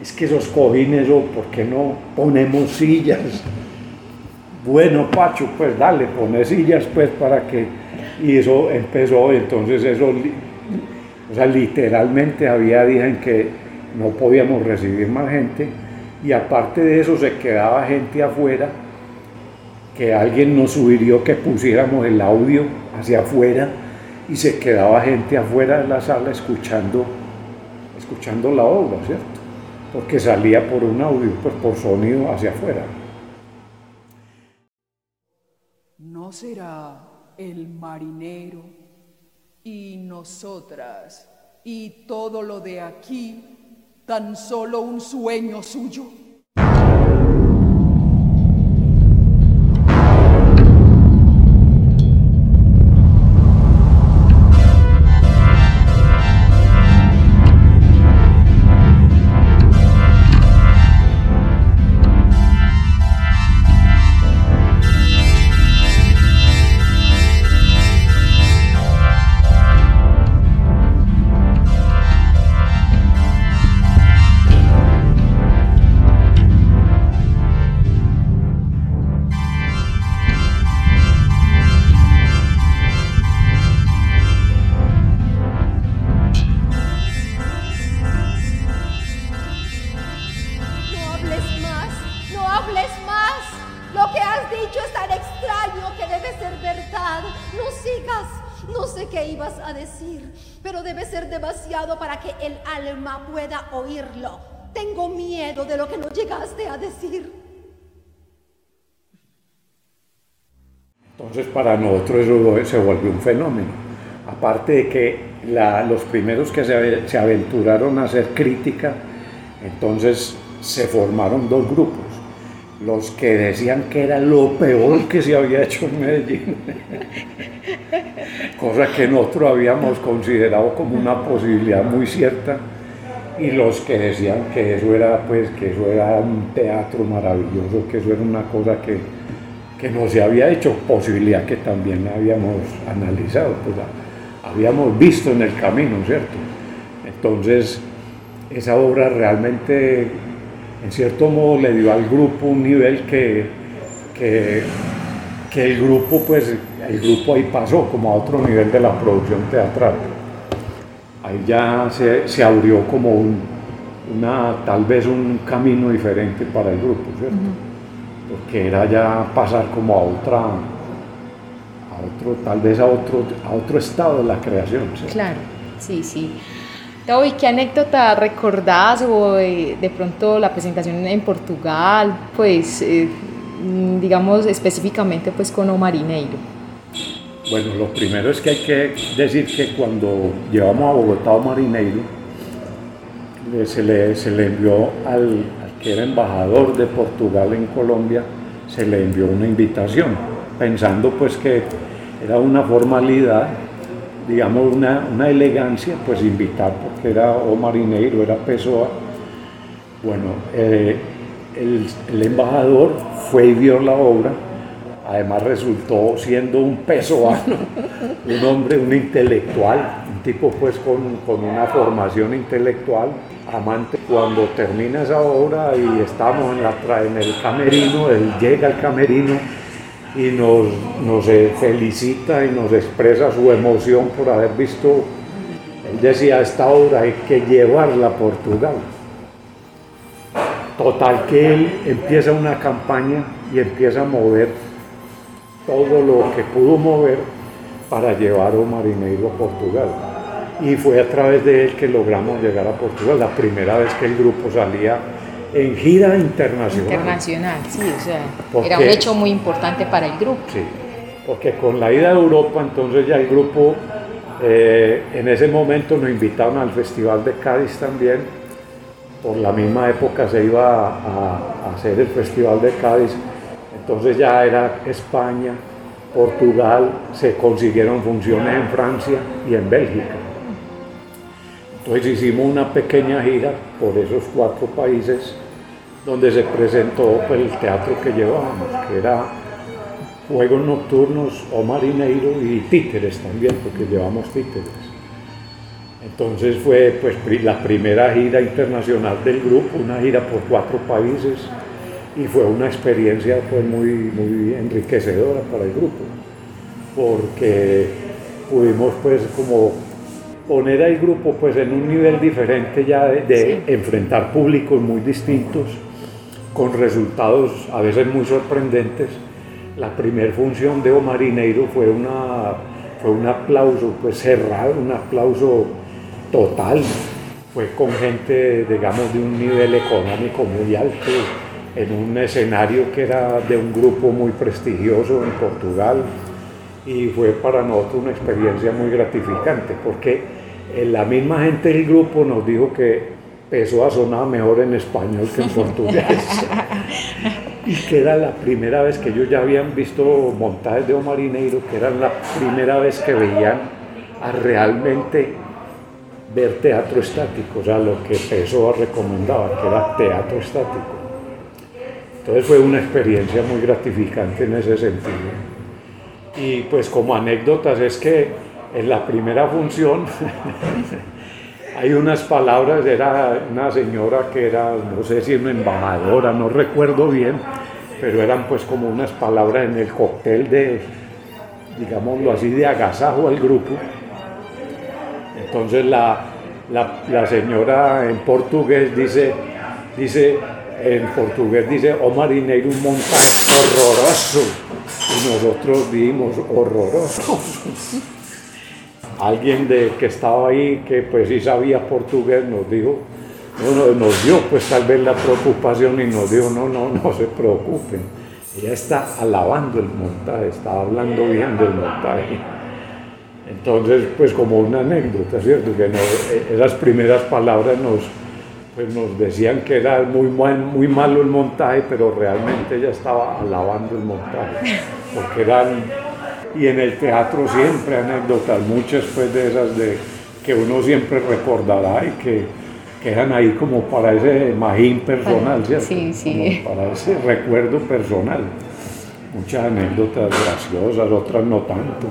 Es que esos cojines, o ¿por qué no ponemos sillas? Bueno, Pacho, pues dale, pone sillas pues para que... Y eso empezó, entonces eso, o sea, literalmente había días en que no podíamos recibir más gente y aparte de eso se quedaba gente afuera que alguien nos sugirió que pusiéramos el audio hacia afuera y se quedaba gente afuera de la sala escuchando, escuchando la obra, ¿cierto? Porque salía por un audio, pues por sonido hacia afuera. ¿No será el marinero y nosotras y todo lo de aquí tan solo un sueño suyo? Nosotros eso se volvió un fenómeno. Aparte de que los primeros que se, se, aventuraron a hacer crítica, entonces se formaron dos grupos. Los que decían que era lo peor que se había hecho en Medellín, cosa que nosotros habíamos considerado como una posibilidad muy cierta, y los que decían que eso era, pues, que eso era un teatro maravilloso, que eso era una cosa que, que no se había hecho, posibilidad que también habíamos analizado, pues habíamos visto en el camino, ¿cierto? Entonces, esa obra realmente, en cierto modo, le dio al grupo un nivel que, que, el grupo, pues, el grupo ahí pasó como a otro nivel de la producción teatral. Ahí ya se, se abrió como un, una, tal vez un camino diferente para el grupo, ¿cierto? Porque era ya pasar como a otra, a otro, tal vez a otro, a otro estado de la creación. Claro, sí, sí. ¿Y qué anécdota recordás o de, pronto la presentación en Portugal, pues eh, digamos específicamente pues con Omarineiro? Bueno, lo primero es que hay que decir que cuando llevamos a Bogotá a Omarineiro, se le, se le envió al, que era embajador de Portugal en Colombia, se le envió una invitación, pensando pues que era una formalidad, digamos una, una elegancia, pues invitar, porque era o marineiro, era Pessoa. Bueno, eh, el, el, embajador fue y vio la obra, además resultó siendo un pesoano, un hombre, un intelectual, tipo pues con, con una formación intelectual, amante. Cuando termina esa obra y estamos en, la, en el camerino, él llega al camerino y nos, nos felicita y nos expresa su emoción por haber visto, él decía, esta obra hay que llevarla a Portugal. Total que él empieza una campaña y empieza a mover todo lo que pudo mover para llevar a Marineiro a Portugal y fue a través de él que logramos llegar a Portugal, la primera vez que el grupo salía en gira internacional. Internacional, sí, o sea, era un hecho muy importante para el grupo. Sí, porque con la ida a Europa, entonces ya el grupo, eh, en ese momento nos invitaron al Festival de Cádiz también, por la misma época se iba a hacer el Festival de Cádiz, entonces ya era España, Portugal, se consiguieron funciones en Francia y en Bélgica. Entonces hicimos una pequeña gira por esos cuatro países donde se presentó pues, el teatro que llevábamos, que era Juegos Nocturnos o Marineiro y Títeres también, porque llevamos Títeres. Entonces fue pues, la primera gira internacional del grupo, una gira por cuatro países y fue una experiencia pues, muy, muy enriquecedora para el grupo, porque pudimos pues como poner al grupo pues en un nivel diferente ya de, enfrentar públicos muy distintos con resultados a veces muy sorprendentes. La primera función de Omarineiro fue, una, fue un aplauso pues cerrado, un aplauso total. Fue con gente, digamos, de un nivel económico muy alto, en un escenario que era de un grupo muy prestigioso en Portugal. Y fue para nosotros una experiencia muy gratificante, porque la misma gente del grupo nos dijo que Pessoa sonaba mejor en español que en portugués. y que era la primera vez que ellos ya habían visto montajes de Omarineiro, que era la primera vez que veían a realmente ver teatro estático, o sea, lo que Pessoa recomendaba, que era teatro estático. Entonces fue una experiencia muy gratificante en ese sentido. Y pues como anécdotas es que en la primera función hay unas palabras, era una señora que era, no sé si una embajadora, no recuerdo bien, pero eran pues como unas palabras en el cóctel de, digámoslo así, de agasajo al grupo. Entonces la, la, señora en portugués dice, dice, en portugués dice, o marinero un montaje horroroso. Nosotros dimos horroroso alguien de, que estaba ahí, que pues sí sabía portugués, nos dijo, no, nos dio pues tal vez la preocupación y nos dijo, no, no, no se preocupen, ella está alabando el montaje, está hablando bien del montaje. Entonces, pues como una anécdota, ¿cierto? Que esas primeras palabras nos, pues nos decían que era muy, muy malo el montaje, pero realmente ella estaba alabando el montaje, porque eran y en el teatro siempre anécdotas, muchas pues de esas de, que uno siempre recordará y que quedan ahí como para ese magín personal, ¿cierto? Sí, sí. para ese recuerdo personal. Muchas anécdotas graciosas, otras no tanto.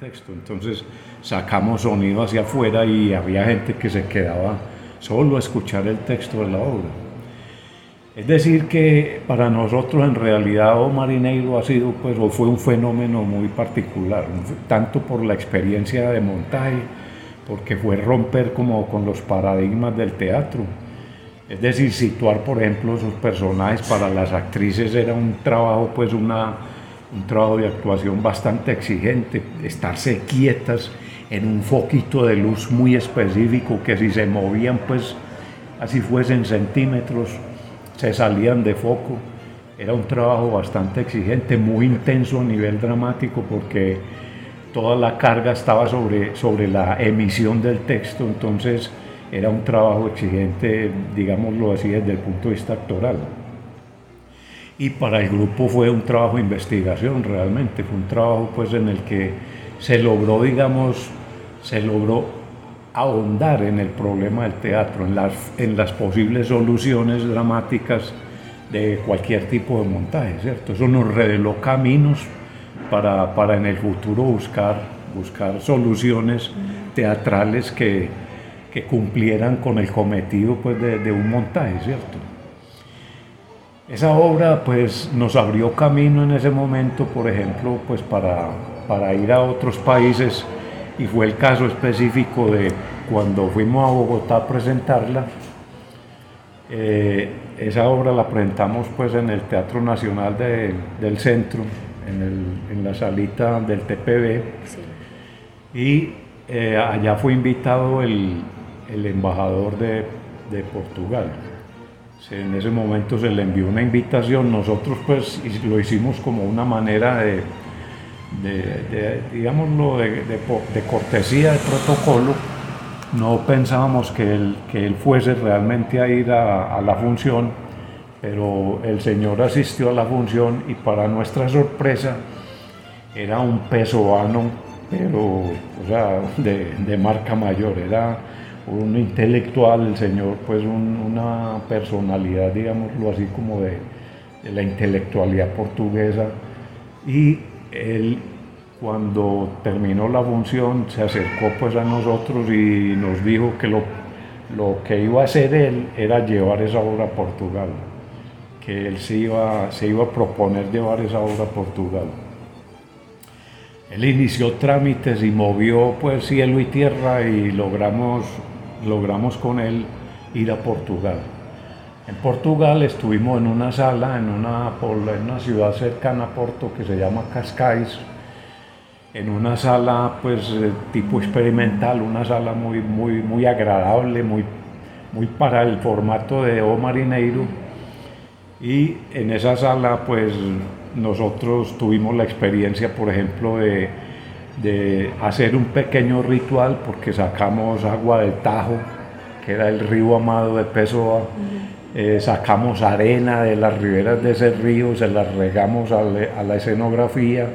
Texto. Entonces sacamos sonido hacia afuera y había gente que se quedaba solo a escuchar el texto de la obra. Es decir, que para nosotros en realidad O Marineiro ha sido, pues, o fue un fenómeno muy particular, tanto por la experiencia de montaje, porque fue romper como con los paradigmas del teatro. Es decir, situar, por ejemplo, sus personajes para las actrices era un trabajo, pues, una, un trabajo de actuación bastante exigente, estarse quietas en un foquito de luz muy específico que si se movían, pues, así fuesen centímetros, se salían de foco. Era un trabajo bastante exigente, muy intenso a nivel dramático porque toda la carga estaba sobre, sobre la emisión del texto, entonces era un trabajo exigente, digámoslo así, desde el punto de vista actoral. Y para el grupo fue un trabajo de investigación realmente, fue un trabajo pues en el que se logró, digamos, se logró ahondar en el problema del teatro, en las, en las posibles soluciones dramáticas de cualquier tipo de montaje, ¿cierto? Eso nos reveló caminos para, para en el futuro buscar, buscar soluciones teatrales que, que cumplieran con el cometido pues, de, un montaje, ¿cierto? Esa obra pues, nos abrió camino en ese momento, por ejemplo, pues, para, para ir a otros países y fue el caso específico de cuando fuimos a Bogotá a presentarla. Eh, esa obra la presentamos pues en el Teatro Nacional del Centro, en, la salita del TPB. Y eh, allá fue invitado el, embajador de, de Portugal. En ese momento se le envió una invitación, nosotros pues lo hicimos como una manera de, digámoslo, de, cortesía, de protocolo, no pensábamos que él, que él fuese realmente a ir a, la función, pero el Señor asistió a la función y para nuestra sorpresa era un pesoano, pero o sea, de, marca mayor, era un intelectual, el Señor, pues una personalidad, digámoslo así, como de, de la intelectualidad portuguesa. Y él cuando terminó la función se acercó pues a nosotros y nos dijo que lo, lo que iba a hacer él era llevar esa obra a Portugal, que él se iba, se iba a proponer llevar esa obra a Portugal. Él inició trámites y movió pues cielo y tierra y logramos, logramos con él ir a Portugal. En Portugal estuvimos en una sala, en una, ciudad cercana a Porto que se llama Cascais, en una sala pues eh, tipo experimental, una sala muy, muy, muy agradable, muy, muy para el formato de O Marineiro. Y en esa sala pues nosotros tuvimos la experiencia, por ejemplo, de, de hacer un pequeño ritual porque sacamos agua del Tajo, que era el río amado de Pessoa. Eh, sacamos arena de las riberas de ese río, se las regamos a, la escenografía,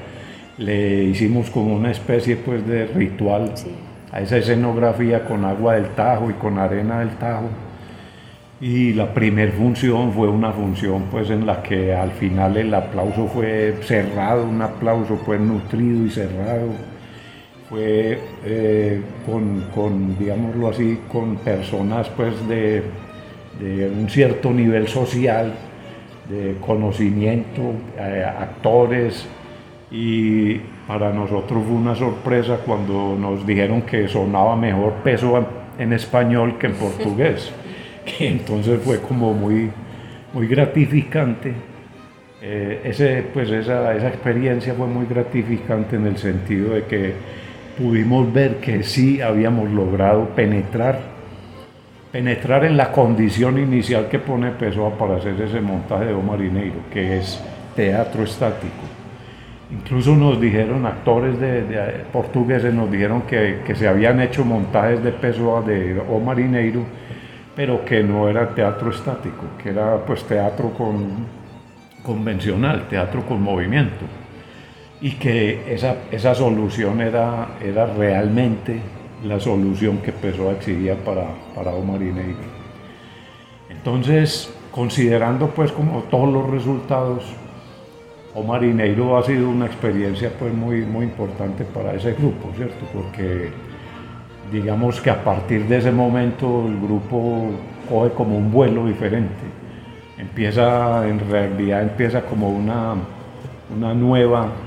le hicimos como una especie pues de ritual a esa escenografía con agua del Tajo y con arena del Tajo. Y la primera función fue una función pues en la que al final el aplauso fue cerrado, un aplauso pues nutrido y cerrado. Fue eh, con, con, digámoslo así, con personas pues de de un cierto nivel social, de conocimiento, eh, actores, y para nosotros fue una sorpresa cuando nos dijeron que sonaba mejor peso en español que en portugués, que entonces fue como muy, muy gratificante. Eh, ese, pues esa, esa experiencia fue muy gratificante en el sentido de que pudimos ver que sí habíamos logrado penetrar penetrar en la condición inicial que pone Pessoa para hacer ese montaje de O Marineiro, que es teatro estático. Incluso nos dijeron, actores de, portugueses nos dijeron que, que, se habían hecho montajes de Pessoa de O Marineiro, pero que no era teatro estático, que era pues teatro con, convencional, teatro con movimiento. Y que esa, esa solución era, era realmente la solución que Pessoa exigía para, para Omar Entonces, considerando pues como todos los resultados, o Marineiro ha sido una experiencia pues muy, muy importante para ese grupo, ¿cierto? Porque digamos que a partir de ese momento el grupo coge como un vuelo diferente. Empieza, en realidad empieza como una, una nueva,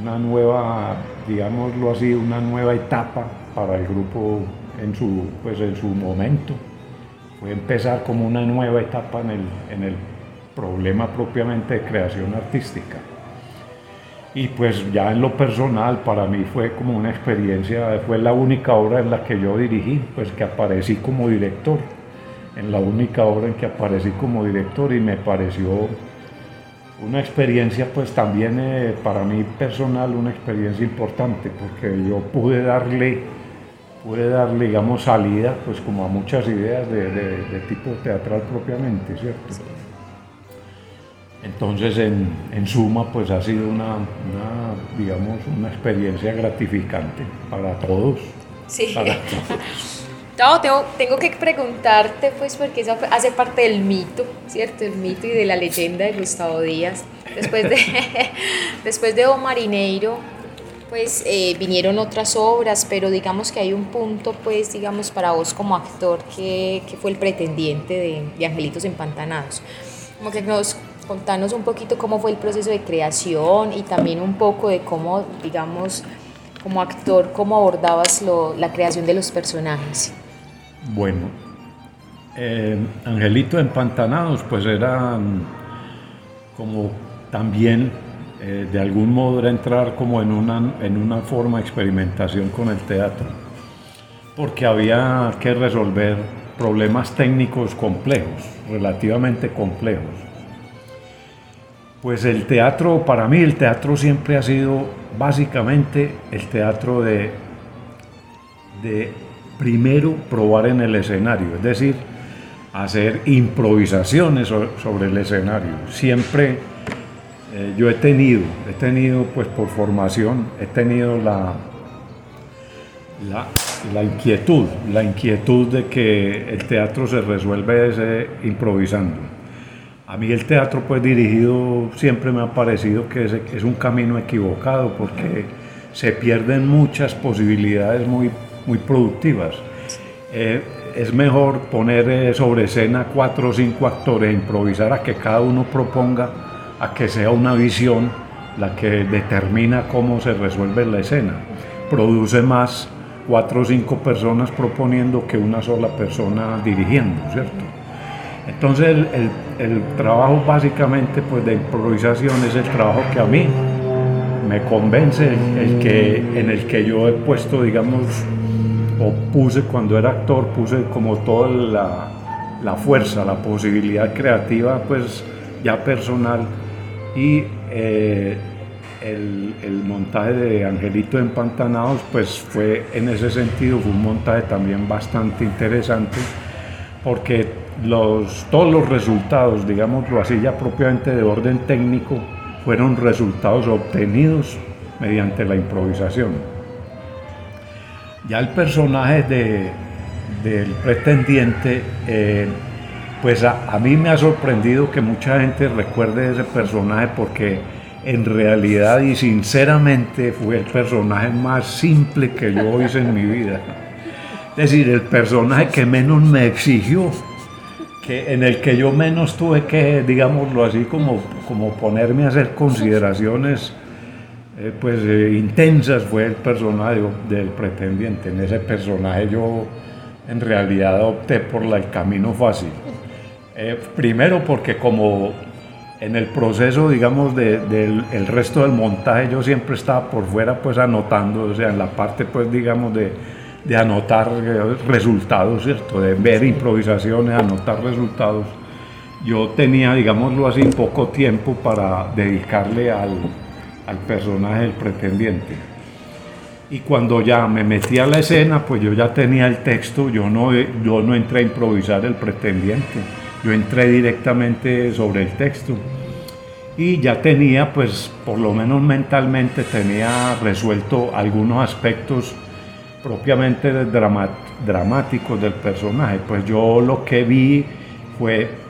una nueva, digámoslo así, una nueva etapa para el grupo en su, pues en su momento. Fue empezar como una nueva etapa en el, en el problema propiamente de creación artística. Y pues ya en lo personal para mí fue como una experiencia, fue la única obra en la que yo dirigí, pues que aparecí como director, en la única obra en que aparecí como director y me pareció una experiencia pues también eh, para mí personal una experiencia importante porque yo pude darle pude darle digamos salida pues como a muchas ideas de, tipo teatral propiamente cierto entonces, en, suma, pues ha sido una, digamos, una experiencia gratificante para todos. Sí. No, tengo, que preguntarte, pues, porque eso hace parte del mito, ¿cierto? El mito y de la leyenda de Gustavo Díaz. Después de, después de O Marineiro, pues, eh, vinieron otras obras, pero digamos que hay un punto, pues, digamos, para vos como actor, que, fue el pretendiente de, de Angelitos Empantanados. Como que nos Contanos un poquito cómo fue el proceso de creación y también un poco de cómo, digamos, como actor, cómo abordabas la creación de los personajes. Bueno, eh, Angelito Empantanados, pues eran como también eh, de algún modo era entrar como en una, en una forma de experimentación con el teatro, porque había que resolver problemas técnicos complejos, relativamente complejos. Pues el teatro, para mí el teatro siempre ha sido básicamente el teatro de, de primero probar en el escenario, es decir, hacer improvisaciones sobre el escenario. Siempre eh, yo he tenido, he tenido pues por formación, he tenido la, la, inquietud, la inquietud de que el teatro se resuelve improvisando. A mí el teatro pues dirigido siempre me ha parecido que es, un camino equivocado porque se pierden muchas posibilidades muy, muy productivas. Eh, es mejor poner eh, sobre escena cuatro o cinco actores, improvisar a que cada uno proponga, a que sea una visión la que determina cómo se resuelve la escena. Produce más cuatro o cinco personas proponiendo que una sola persona dirigiendo, ¿cierto? Entonces el, trabajo básicamente pues, de improvisación es el trabajo que a mí me convence, el, que, en el que yo he puesto, digamos, o puse cuando era actor, puse como toda la, fuerza, la posibilidad creativa, pues ya personal. Y eh, el, el, montaje de Angelito Empantanados, pues fue en ese sentido, fue un montaje también bastante interesante, porque los, todos los resultados, digámoslo así, ya propiamente de orden técnico, fueron resultados obtenidos mediante la improvisación. Ya el personaje de, del pretendiente, eh, pues a, a, mí me ha sorprendido que mucha gente recuerde ese personaje porque en realidad y sinceramente fue el personaje más simple que yo hice en mi vida. Es decir, el personaje que menos me exigió en el que yo menos tuve que, digámoslo así, como, como ponerme a hacer consideraciones eh, pues eh, intensas fue el personaje del pretendiente. En ese personaje yo en realidad opté por el camino fácil. Eh, primero porque como en el proceso, digamos, del el resto del montaje yo siempre estaba por fuera pues anotando, o sea, en la parte pues digamos de de anotar resultados, ¿cierto? De ver improvisaciones, anotar resultados. Yo tenía, digámoslo así, poco tiempo para dedicarle al, al personaje del pretendiente. Y cuando ya me metí a la escena, pues yo ya tenía el texto, yo no, yo no entré a improvisar el pretendiente, yo entré directamente sobre el texto. Y ya tenía, pues por lo menos mentalmente, tenía resuelto algunos aspectos propiamente dramáticos del personaje. Pues yo lo que vi fue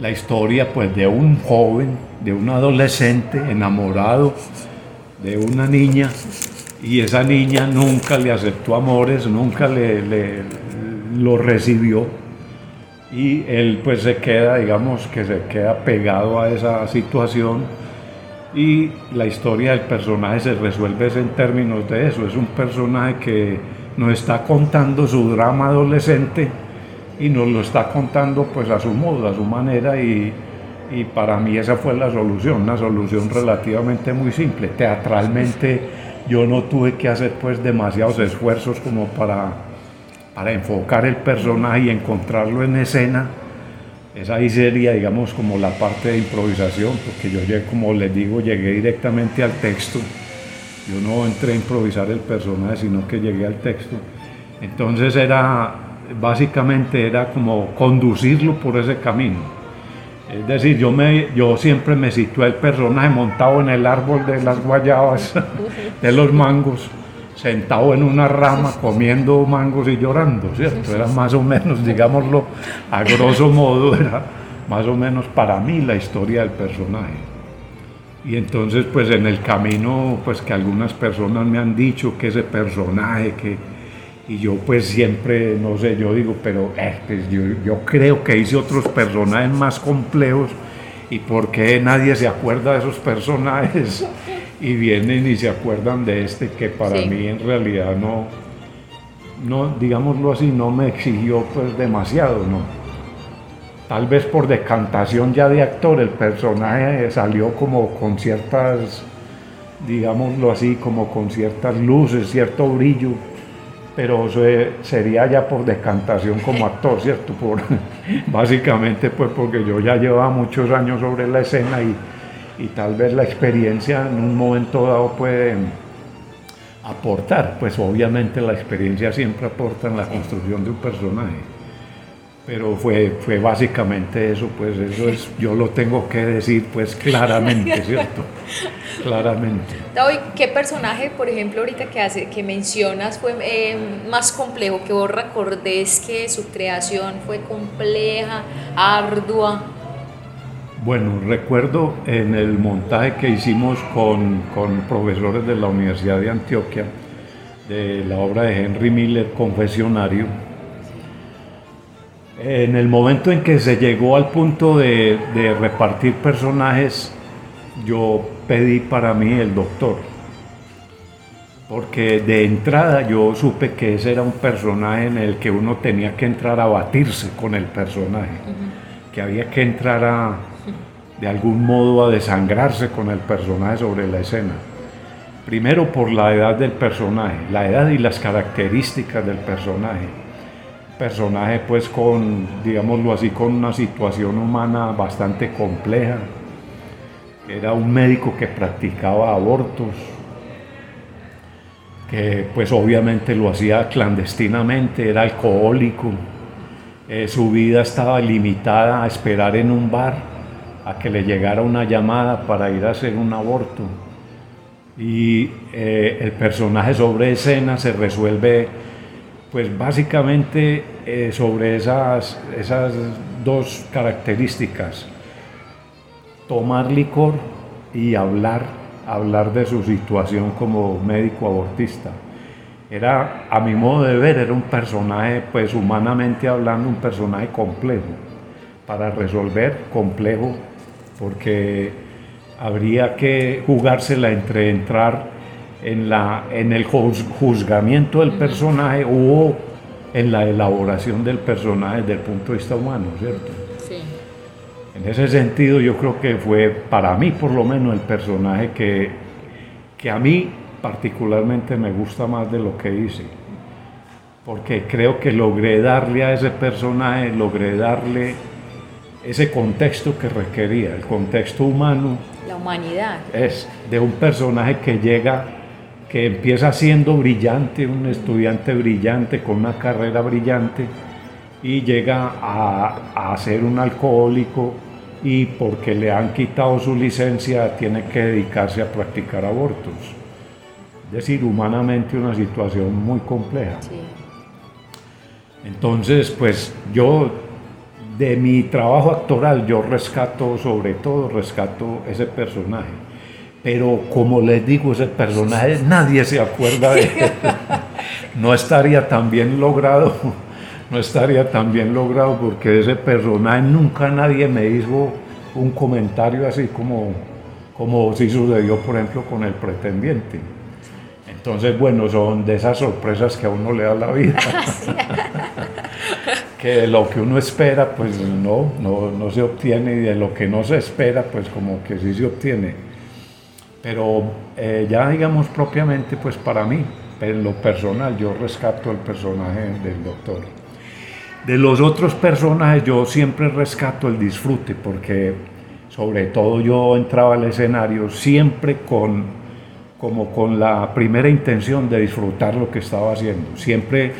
la historia pues de un joven, de un adolescente enamorado de una niña y esa niña nunca le aceptó amores, nunca le, lo recibió y él pues se queda, digamos que se queda pegado a esa situación y la historia del personaje se resuelve en términos de eso, es un personaje que nos está contando su drama adolescente y nos lo está contando pues a su modo, a su manera y, y para mí esa fue la solución, una solución relativamente muy simple. Teatralmente yo no tuve que hacer pues demasiados esfuerzos como para, para enfocar el personaje y encontrarlo en escena. Esa ahí sería, digamos, como la parte de improvisación, porque yo llegué, como les digo, llegué directamente al texto. Yo no entré a improvisar el personaje, sino que llegué al texto. Entonces era, básicamente era como conducirlo por ese camino. Es decir, yo, me, yo siempre me situé el personaje montado en el árbol de las guayabas, de los mangos, sentado en una rama comiendo mangos y llorando, ¿cierto? Era más o menos, digámoslo, a grosso modo, era más o menos para mí la historia del personaje. Y entonces, pues en el camino, pues que algunas personas me han dicho que ese personaje, que, y yo pues siempre, no sé, yo digo, pero eh, pues yo, yo, creo que hice otros personajes más complejos y por qué nadie se acuerda de esos personajes y vienen y se acuerdan de este que para sí. mí en realidad no, no, digámoslo así, no me exigió pues demasiado, ¿no? Tal vez por decantación ya de actor el personaje salió como con ciertas, digámoslo así, como con ciertas luces, cierto brillo pero sería ya por decantación como actor, ¿cierto? Por, básicamente pues porque yo ya llevaba muchos años sobre la escena y, y, tal vez la experiencia en un momento dado puede aportar, pues obviamente la experiencia siempre aporta en la construcción de un personaje. Pero fue, fue básicamente eso, pues eso es, yo lo tengo que decir pues claramente, ¿cierto? claramente. David, ¿qué personaje, por ejemplo, ahorita que, hace, que mencionas fue eh, más complejo, que vos recordés que su creación fue compleja, ardua? Bueno, recuerdo en el montaje que hicimos con, con profesores de la Universidad de Antioquia, de la obra de Henry Miller, Confesionario, en el momento en que se llegó al punto de, de repartir personajes, yo pedí para mí el doctor. Porque de entrada yo supe que ese era un personaje en el que uno tenía que entrar a batirse con el personaje, uh -huh. que había que entrar a, de algún modo a desangrarse con el personaje sobre la escena. Primero por la edad del personaje, la edad y las características del personaje. Personaje pues con, digámoslo así, con una situación humana bastante compleja, era un médico que practicaba abortos, que pues obviamente lo hacía clandestinamente, era alcohólico, eh, su vida estaba limitada a esperar en un bar a que le llegara una llamada para ir a hacer un aborto. Y eh, el personaje sobre escena se resuelve pues básicamente eh, sobre esas, esas dos características tomar licor y hablar, hablar de su situación como médico abortista. Era, a mi modo de ver, era un personaje, pues humanamente hablando, un personaje complejo, para resolver complejo, porque habría que jugársela entre entrar en, la, en el juzgamiento del personaje o en la elaboración del personaje desde el punto de vista humano, ¿cierto? En ese sentido yo creo que fue para mí por lo menos el personaje que, que a mí particularmente me gusta más de lo que hice. Porque creo que logré darle a ese personaje, logré darle ese contexto que requería, el contexto humano. La humanidad. Es de un personaje que llega, que empieza siendo brillante, un estudiante brillante, con una carrera brillante, y llega a, a ser un alcohólico y porque le han quitado su licencia tiene que dedicarse a practicar abortos. Es decir, humanamente una situación muy compleja. Sí. Entonces, pues yo de mi trabajo actoral yo rescato, sobre todo rescato ese personaje. Pero como les digo, ese personaje nadie se acuerda de él. No estaría tan bien logrado, no estaría tan bien logrado porque ese personaje nunca nadie me hizo un comentario así como, como si sucedió, por ejemplo, con el pretendiente. Entonces, bueno, son de esas sorpresas que a uno le da la vida. que lo que uno espera, pues no, no, se obtiene y de lo que no se espera, pues como que sí se obtiene. Pero eh, ya digamos propiamente, pues para mí, en lo personal, yo rescato el personaje del doctor. De los otros personajes yo siempre rescato el disfrute, porque sobre todo yo entraba al escenario siempre con, como con la primera intención de disfrutar lo que estaba haciendo. Siempre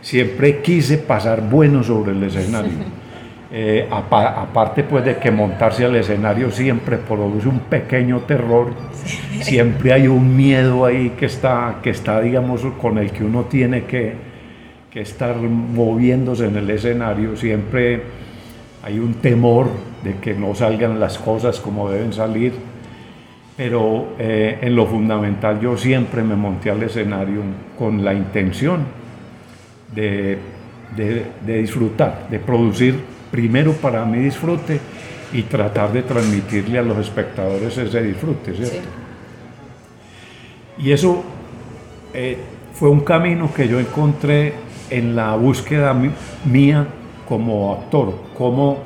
siempre quise pasar bueno sobre el escenario. Eh, aparte pues de que montarse al escenario siempre produce un pequeño terror, siempre hay un miedo ahí que está, que está digamos, con el que uno tiene que, que estar moviéndose en el escenario, siempre hay un temor de que no salgan las cosas como deben salir, pero eh, en lo fundamental yo siempre me monté al escenario con la intención de, disfrutar, de producir primero para mí disfrute y tratar de transmitirle a los espectadores ese disfrute, ¿cierto? Y eso eh, fue un camino que yo encontré en la búsqueda mía como actor, cómo,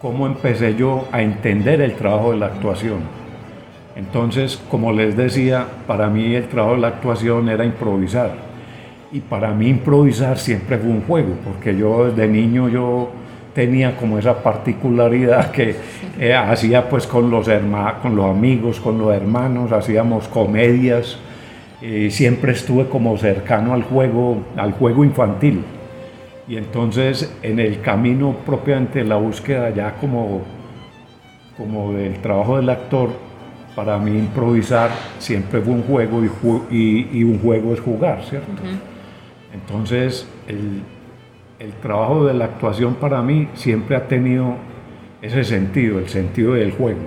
cómo empecé yo a entender el trabajo de la actuación. Entonces, como les decía, para mí el trabajo de la actuación era improvisar y para mí improvisar siempre fue un juego, porque yo desde niño yo tenía como esa particularidad que eh, hacía pues con los, con los amigos, con los hermanos, hacíamos comedias, y siempre estuve como cercano al juego, al juego infantil. Y entonces en el camino propiamente de la búsqueda ya como, como del trabajo del actor, para mí improvisar siempre fue un juego y, y, un juego es jugar, ¿cierto? Entonces, el, trabajo de la actuación para mí siempre ha tenido ese sentido, el sentido del juego.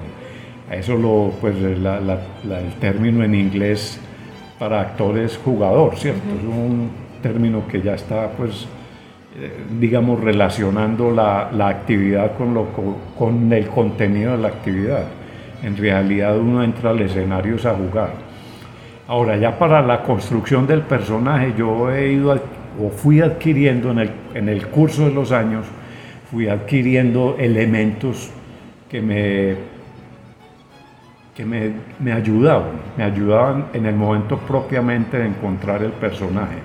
A eso lo, pues, el término en inglés para actores jugador, ¿cierto? Es un término que ya está, pues, eh, digamos, relacionando la, actividad con, lo, con el contenido de la actividad. En realidad uno entra al escenario a jugar. Ahora, ya para la construcción del personaje, yo he ido o fui adquiriendo en el, en el curso de los años, fui adquiriendo elementos que me, que me, me ayudaban, me ayudaban en el momento propiamente de encontrar el personaje.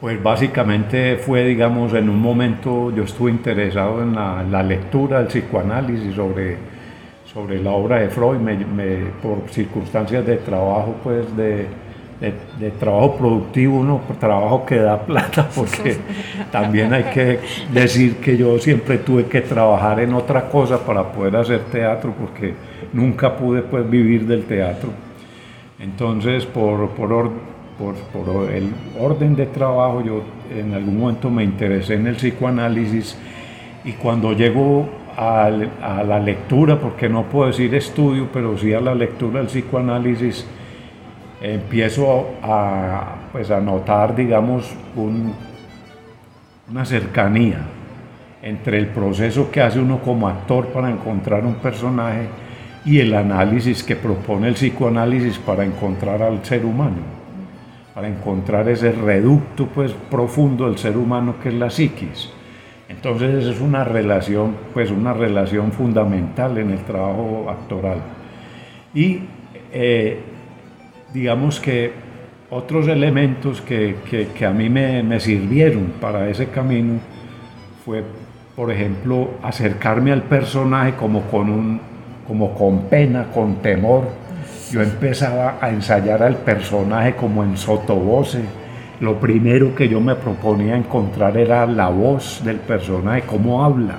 Pues básicamente fue, digamos, en un momento yo estuve interesado en la, la lectura del psicoanálisis sobre sobre la obra de Freud, me, por circunstancias de trabajo, pues de, de, trabajo productivo, ¿no? trabajo que da plata, porque también hay que decir que yo siempre tuve que trabajar en otra cosa para poder hacer teatro, porque nunca pude pues vivir del teatro. Entonces, por, por, por, por el orden de trabajo, yo en algún momento me interesé en el psicoanálisis y cuando llego a, la lectura, porque no puedo decir estudio, pero sí a la lectura del psicoanálisis, empiezo a, pues, a notar, digamos, una cercanía entre el proceso que hace uno como actor para encontrar un personaje y el análisis que propone el psicoanálisis para encontrar al ser humano, para encontrar ese reducto pues profundo del ser humano que es la psiquis. Entonces es una relación, pues una relación fundamental en el trabajo actoral. Y eh, digamos que otros elementos que, a mí me, sirvieron para ese camino fue, por ejemplo, acercarme al personaje como con, un, como con pena, con temor. Yo empezaba a ensayar al personaje como en sotovoce lo primero que yo me proponía encontrar era la voz del personaje, cómo habla,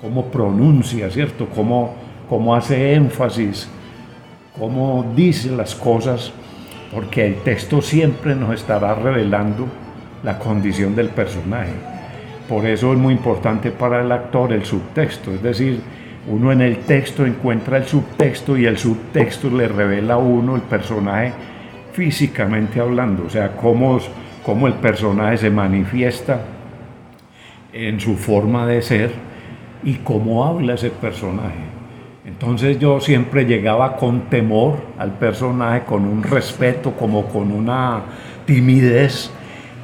cómo pronuncia, ¿cierto? Cómo, cómo hace énfasis, cómo dice las cosas, porque el texto siempre nos estará revelando la condición del personaje. por eso es muy importante para el actor el subtexto, es decir, uno en el texto encuentra el subtexto y el subtexto le revela a uno el personaje físicamente hablando, o sea, cómo, cómo el personaje se manifiesta en su forma de ser y cómo habla ese personaje. Entonces yo siempre llegaba con temor al personaje, con un respeto, como con una timidez,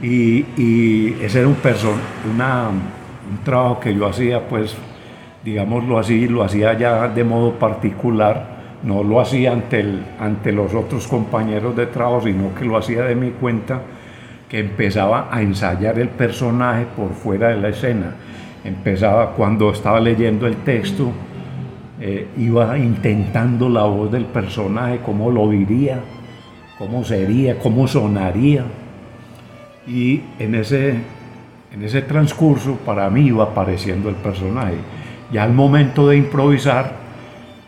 y, ese era un, una, un trabajo que yo hacía, pues, digámoslo así, lo hacía ya de modo particular, no lo hacía ante, el, ante los otros compañeros de trabajo, sino que lo hacía de mi cuenta, que empezaba a ensayar el personaje por fuera de la escena. Empezaba cuando estaba leyendo el texto, eh, iba intentando la voz del personaje, cómo lo diría, cómo sería, cómo sonaría. Y en ese, en ese transcurso para mí iba apareciendo el personaje. Ya al momento de improvisar,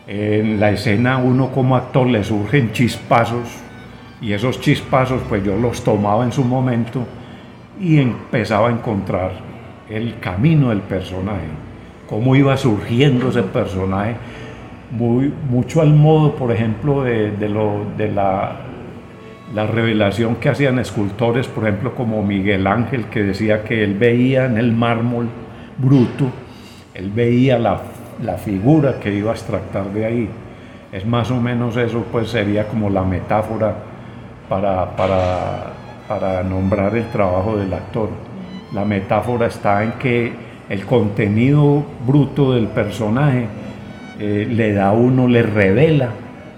en la escena uno como actor le surgen chispazos y esos chispazos pues yo los tomaba en su momento y empezaba a encontrar el camino del personaje, cómo iba surgiendo ese personaje, muy, mucho al modo, por ejemplo, de, la la revelación que hacían escultores, por ejemplo, como Miguel Ángel, que decía que él veía en el mármol bruto, él veía la, figura que iba a extractar de ahí. Es más o menos eso, pues sería como la metáfora para, para nombrar el trabajo del actor. La metáfora está en que el contenido bruto del personaje eh, le da a uno, le revela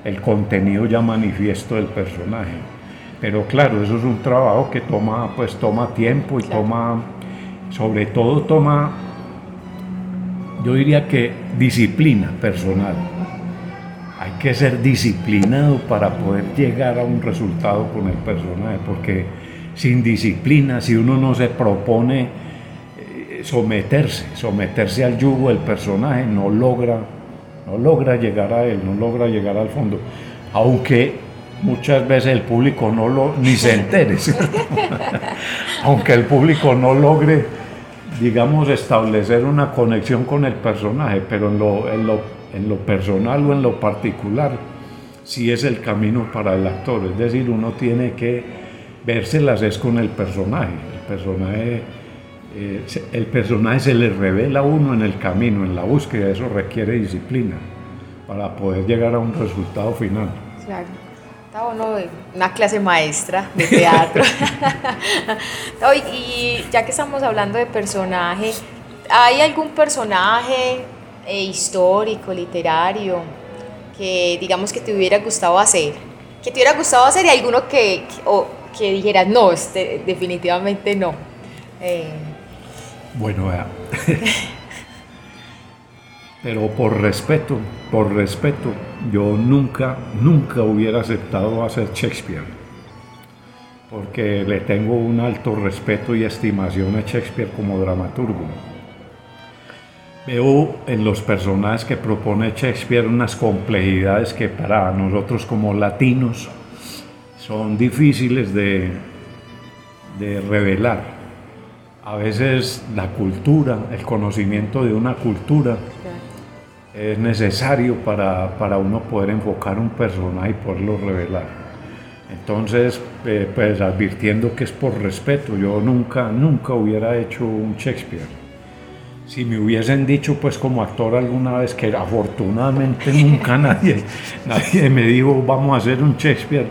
el contenido ya manifiesto del personaje. Pero claro, eso es un trabajo que toma, pues, toma tiempo y toma, sobre todo toma, yo diría que disciplina personal. Hay que ser disciplinado para poder llegar a un resultado con el personaje, porque sin disciplina, si uno no se propone someterse, someterse al yugo del personaje, no logra, no logra llegar a él, no logra llegar al fondo. Aunque muchas veces el público no lo, ni se entere, aunque el público no logre, digamos, establecer una conexión con el personaje, pero en lo, en lo, en lo personal o en lo particular, sí es el camino para el actor, es decir, uno tiene que vérselas es con el personaje, el personaje... Eh, el personaje se le revela a uno en el camino, en la búsqueda, eso requiere disciplina para poder llegar a un resultado final. Claro. Está bueno, una clase maestra de teatro. y ya que estamos hablando de personaje, ¿hay algún personaje eh, histórico, literario, que digamos que te hubiera gustado hacer? Que te hubiera gustado hacer y alguno que, o, que dijeras, no, este, definitivamente no. Eh. Bueno, pero por respeto, por respeto, yo nunca, nunca hubiera aceptado hacer Shakespeare, porque le tengo un alto respeto y estimación a Shakespeare como dramaturgo. Veo en los personajes que propone Shakespeare unas complejidades que para nosotros como latinos son difíciles de, de revelar. A veces la cultura, el conocimiento de una cultura, es necesario para, para, uno poder enfocar un personaje y poderlo revelar. Entonces, eh, pues advirtiendo que es por respeto, yo nunca, nunca hubiera hecho un Shakespeare. Si me hubiesen dicho, pues como actor alguna vez, que afortunadamente nunca nadie, nadie me dijo, vamos a hacer un Shakespeare,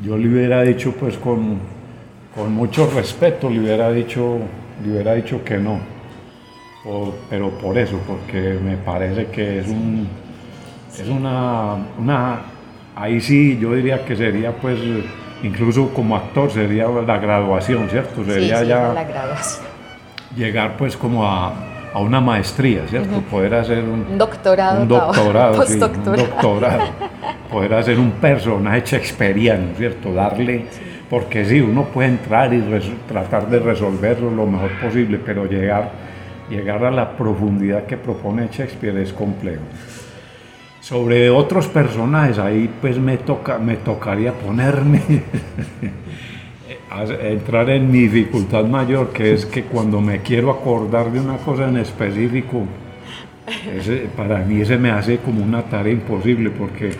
yo le hubiera dicho, pues con, con mucho respeto, le hubiera dicho, le hubiera dicho que no pero por eso, porque me parece que es un es una, una ahí sí yo diría que sería pues incluso como actor sería la graduación, ¿cierto? Sería ya la graduación. llegar pues como a, a una maestría, ¿cierto? Poder hacer un, doctorado, un doctorado, sí, un doctorado, poder hacer un personaje shakespeariano, ¿cierto? Darle, porque sí, uno puede entrar y tratar de resolverlo lo mejor posible, pero llegar llegar a la profundidad que propone Shakespeare es complejo. Sobre otros personajes, ahí pues me, toca, me tocaría ponerme entrar en mi dificultad mayor, que es que cuando me quiero acordar de una cosa en específico, para mí se me hace como una tarea imposible porque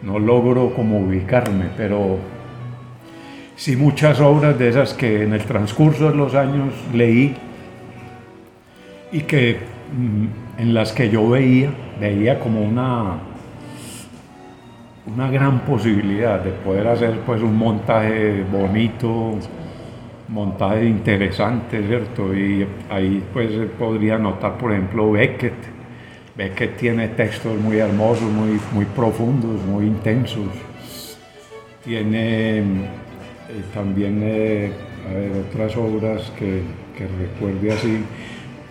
no logro como ubicarme, pero sí muchas obras de esas que en el transcurso de los años leí y que mm, en las que yo veía, veía como una, una gran posibilidad de poder hacer pues un montaje bonito, montaje interesante, ¿cierto? Y ahí pues podría notar, por ejemplo, Beckett. Beckett tiene textos muy hermosos, muy, muy profundos, muy intensos. Tiene también eh, otras obras que, que recuerde así.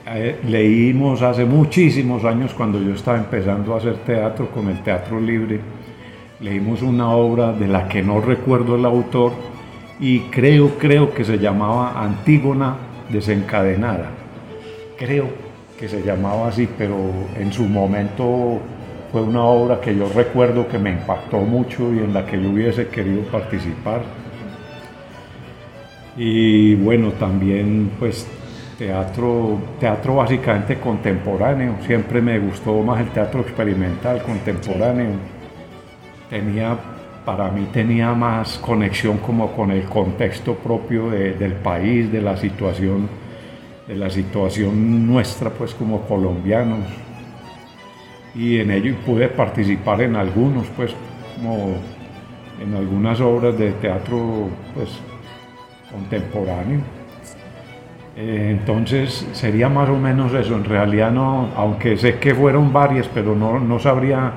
Eh, leímos hace muchísimos años cuando yo estaba empezando a hacer teatro con el Teatro Libre, leímos una obra de la que no recuerdo el autor y creo, creo que se llamaba Antígona desencadenada. Creo que se llamaba así, pero en su momento fue una obra que yo recuerdo que me impactó mucho y en la que yo hubiese querido participar. Y bueno, también pues teatro, teatro básicamente contemporáneo. Siempre me gustó más el teatro experimental contemporáneo. Tenía, para mí tenía más conexión como con el contexto propio del país, de la situación, de la situación nuestra pues como colombianos. Y en ello pude participar en algunos pues como en algunas obras de teatro pues contemporáneo. Eh, entonces sería más o menos eso. En realidad no, aunque sé que fueron varias, pero no, no sabría,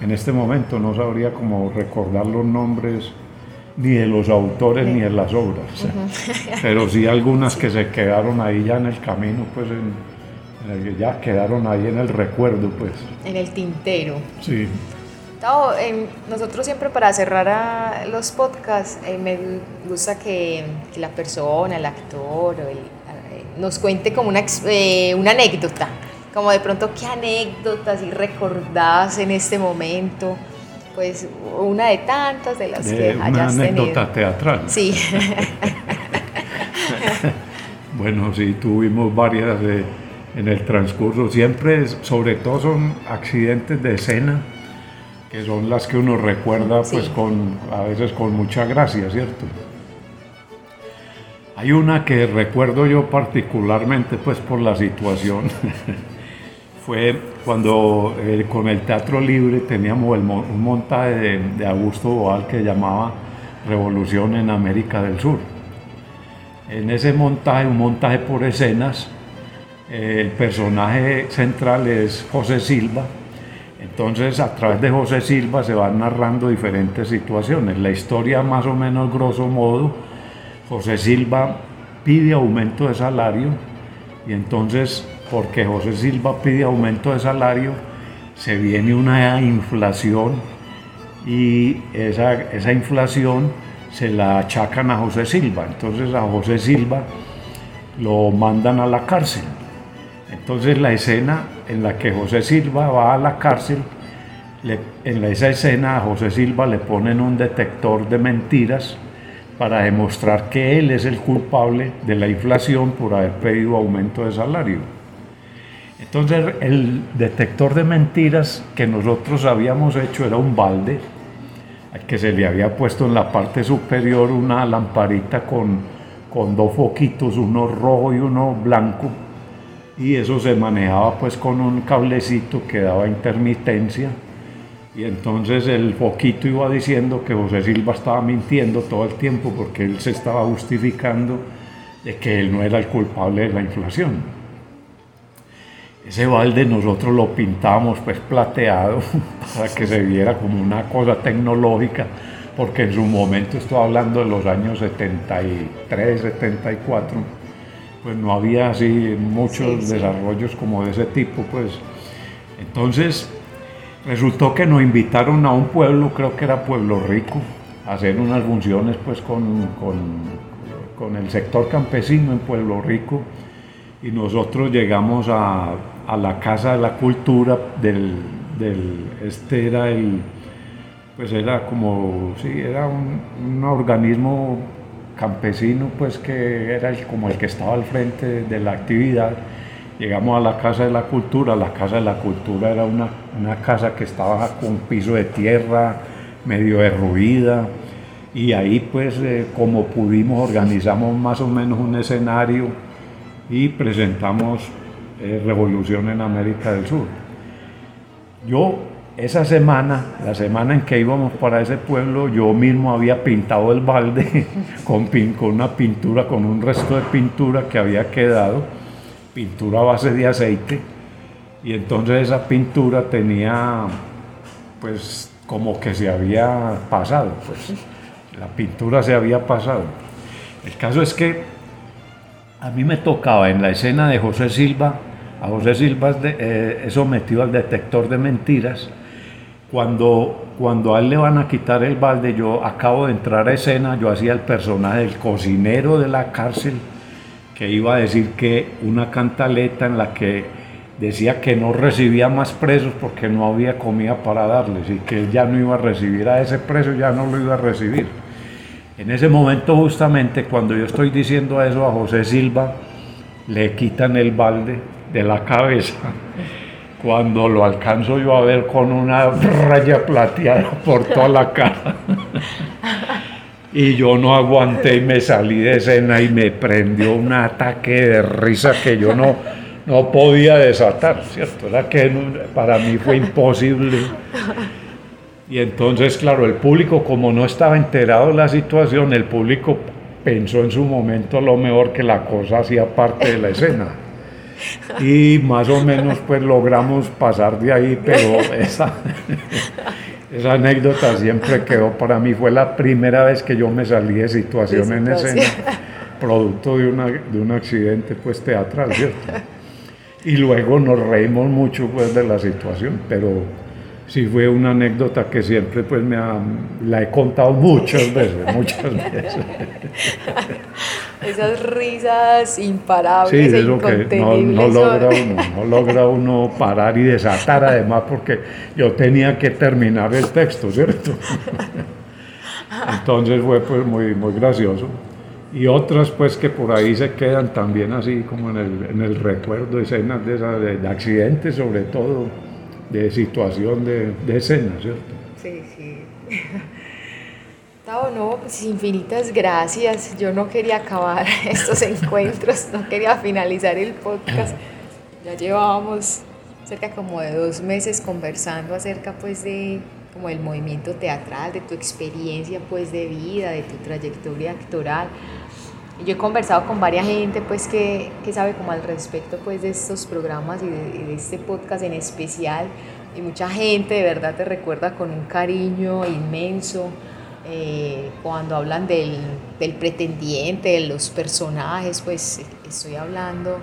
en este momento no sabría cómo recordar los nombres ni de los autores ni de las obras. Pero sí algunas que se quedaron ahí ya en el camino, pues ya quedaron ahí en el recuerdo, pues. En el tintero. Sí nosotros siempre para cerrar los podcasts eh, me gusta que, la persona, el actor, eh, nos cuente como una, eh, una anécdota, como de pronto qué anécdotas y recordás en este momento, pues una de tantas de las que hayas una anécdota teatral. Sí. bueno, sí, tuvimos varias en el transcurso, siempre, sobre todo son accidentes de escena que son las que uno recuerda pues con, a veces con mucha gracia, ¿cierto? Hay una que recuerdo yo particularmente pues por la situación, fue cuando eh, con el Teatro Libre teníamos un montaje de, Augusto Boal que llamaba Revolución en América del Sur. En ese montaje, un montaje por escenas, eh, el personaje central es José Silva, entonces, a través de José Silva se van narrando diferentes situaciones. La historia, más o menos grosso modo, José Silva pide aumento de salario y entonces, porque José Silva pide aumento de salario, se viene una inflación y esa, esa inflación se la achacan a José Silva. Entonces, a José Silva lo mandan a la cárcel. Entonces la escena en la que José Silva va a la cárcel, en esa escena a José Silva le ponen un detector de mentiras para demostrar que él es el culpable de la inflación por haber pedido aumento de salario. Entonces el detector de mentiras que nosotros habíamos hecho era un balde al que se le había puesto en la parte superior una lamparita con, con dos foquitos, uno rojo y uno blanco y eso se manejaba pues con un cablecito que daba intermitencia y entonces el foquito iba diciendo que José Silva estaba mintiendo todo el tiempo porque él se estaba justificando de que él no era el culpable de la inflación. Ese balde nosotros lo pintamos pues plateado para que se viera como una cosa tecnológica, porque en su momento, estoy hablando de los años 73, 74, pues no había así muchos desarrollos como de ese tipo, pues. Entonces, resultó que nos invitaron a un pueblo, creo que era Pueblo Rico, a hacer unas funciones pues con, con, el sector campesino en Pueblo Rico y nosotros llegamos a, a la Casa de la Cultura del, del, este era el, pues era como, sí, era un, un organismo campesino, pues que era el, como el que estaba al frente de la actividad, llegamos a la Casa de la Cultura. La Casa de la Cultura era una, una casa que estaba con piso de tierra, medio derruida, y ahí pues eh, como pudimos organizamos más o menos un escenario y presentamos eh, Revolución en América del Sur. Yo esa semana, la semana en que íbamos para ese pueblo, yo mismo había pintado el balde con, una pintura, con un resto de pintura que había quedado, pintura a base de aceite, y entonces esa pintura tenía, pues, como que se había pasado, pues, la pintura se había pasado. El caso es que a mí me tocaba en la escena de José Silva, a José Silva es, eh, sometido al detector de mentiras, cuando, cuando a él le van a quitar el balde, yo acabo de entrar a escena, yo hacía el personaje del cocinero de la cárcel, que iba a decir que una cantaleta en la que decía que no recibía más presos porque no había comida para darles y que él ya no iba a recibir a ese preso, ya no lo iba a recibir. En ese momento justamente cuando yo estoy diciendo eso a José Silva, le quitan el balde de la cabeza cuando lo alcanzo yo a ver con una raya plateada por toda la cara. Y yo no aguanté y me salí de escena y me prendió un ataque de risa que yo no, no podía desatar, ¿cierto? Era que para mí fue imposible. Y entonces, claro, el público, como no estaba enterado de la situación, el público pensó en su momento lo mejor que la cosa hacía parte de la escena y más o menos pues logramos pasar de ahí, pero esa, esa anécdota siempre quedó para mí, fue la primera vez que yo me salí de situación en escena, producto de, una, de un accidente pues teatral, ¿cierto? Y luego nos reímos mucho pues de la situación, pero sí fue una anécdota que siempre pues me la he contado muchas veces, muchas veces. Esas risas imparables sí, e incontenibles. no, logra uno, no logra uno parar y desatar además porque yo tenía que terminar el texto, ¿cierto? Entonces fue pues muy, muy gracioso. Y otras pues que por ahí se quedan también así como en el, en el recuerdo, escenas de, de accidentes sobre todo de situación de, de escena, ¿cierto? Sí, sí. Tavo, no, pues infinitas gracias. Yo no quería acabar estos encuentros, no quería finalizar el podcast. Ya llevábamos cerca como de dos meses conversando acerca pues de como el movimiento teatral, de tu experiencia pues de vida, de tu trayectoria actoral. Yo he conversado con varias gente pues que, que sabe como al respecto pues de estos programas y de, este podcast en especial y mucha gente de verdad te recuerda con un cariño inmenso eh, cuando hablan del, del, pretendiente, de los personajes, pues estoy hablando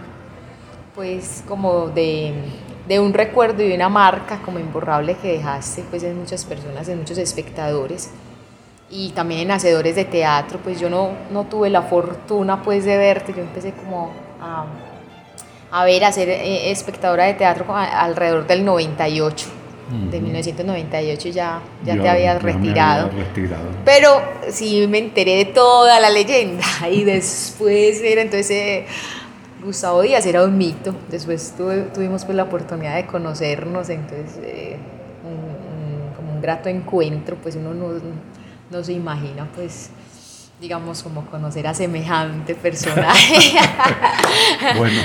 pues como de, de, un recuerdo y de una marca como imborrable que dejaste pues en muchas personas, en muchos espectadores y también en hacedores de teatro, pues yo no, no tuve la fortuna pues de verte, yo empecé como a, a ver, a ser eh, espectadora de teatro alrededor del 98. De 1998 ya, ya, te habías retirado. retirado. Pero sí me enteré de toda la leyenda y después era entonces eh, Gustavo Díaz era un mito. Después tuvimos pues la oportunidad de conocernos, entonces eh, como un grato encuentro, pues uno no no se imagina, pues, digamos, como conocer a semejante personaje. bueno,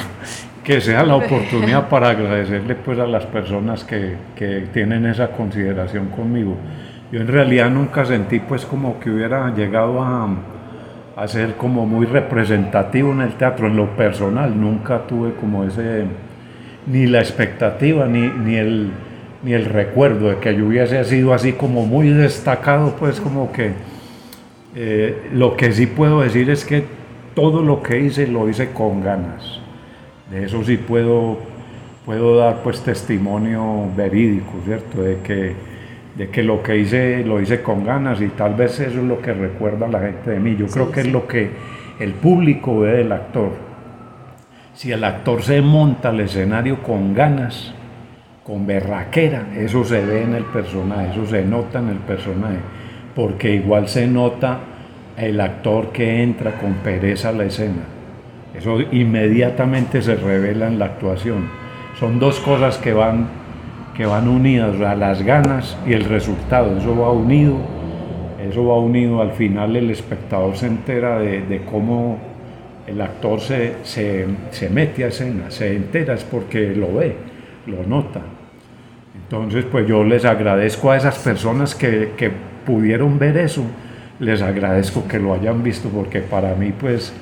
que sea la oportunidad para agradecerle pues a las personas que, que, tienen esa consideración conmigo. Yo en realidad nunca sentí pues como que hubiera llegado a, a ser como muy representativo en el teatro, en lo personal, nunca tuve como ese, ni la expectativa, ni, ni el ni el recuerdo de que yo hubiese sido así como muy destacado, pues como que eh, lo que sí puedo decir es que todo lo que hice lo hice con ganas. De eso sí puedo, puedo dar pues testimonio verídico, ¿cierto? De que, de que lo que hice lo hice con ganas y tal vez eso es lo que recuerda la gente de mí. Yo creo que es lo que el público ve del actor. Si el actor se monta al escenario con ganas, con berraquera, eso se ve en el personaje, eso se nota en el personaje, porque igual se nota el actor que entra con pereza a la escena. Eso inmediatamente se revela en la actuación. Son dos cosas que van, que van unidas, las ganas y el resultado. Eso va unido, eso va unido. Al final el espectador se entera de, cómo el actor se, se, mete a escena, se entera es porque lo ve, lo nota. Entonces, pues yo les agradezco a esas personas que, que pudieron ver eso les agradezco que lo hayan visto porque para mí pues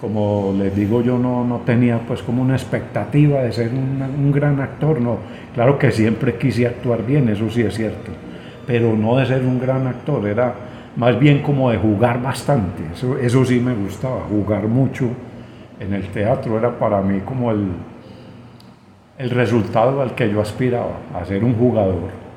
como les digo yo no, no tenía pues como una expectativa de ser un, gran actor, no, claro que siempre quise actuar bien, eso sí es cierto, pero no de ser un gran actor, era más bien como de jugar bastante, eso, eso sí me gustaba, jugar mucho en el teatro era para mí como el, el resultado al que yo aspiraba, a ser un jugador.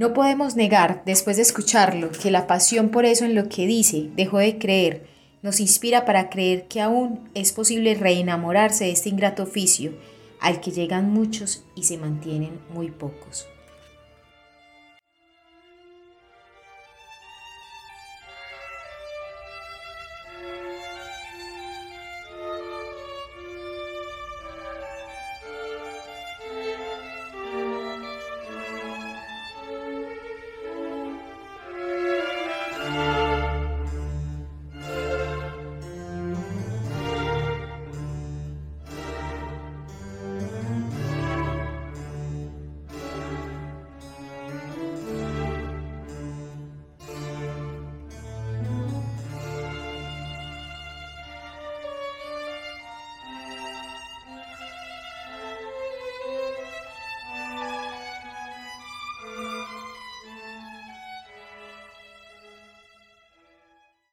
No podemos negar, después de escucharlo, que la pasión por eso en lo que dice dejó de creer, nos inspira para creer que aún es posible reenamorarse de este ingrato oficio al que llegan muchos y se mantienen muy pocos.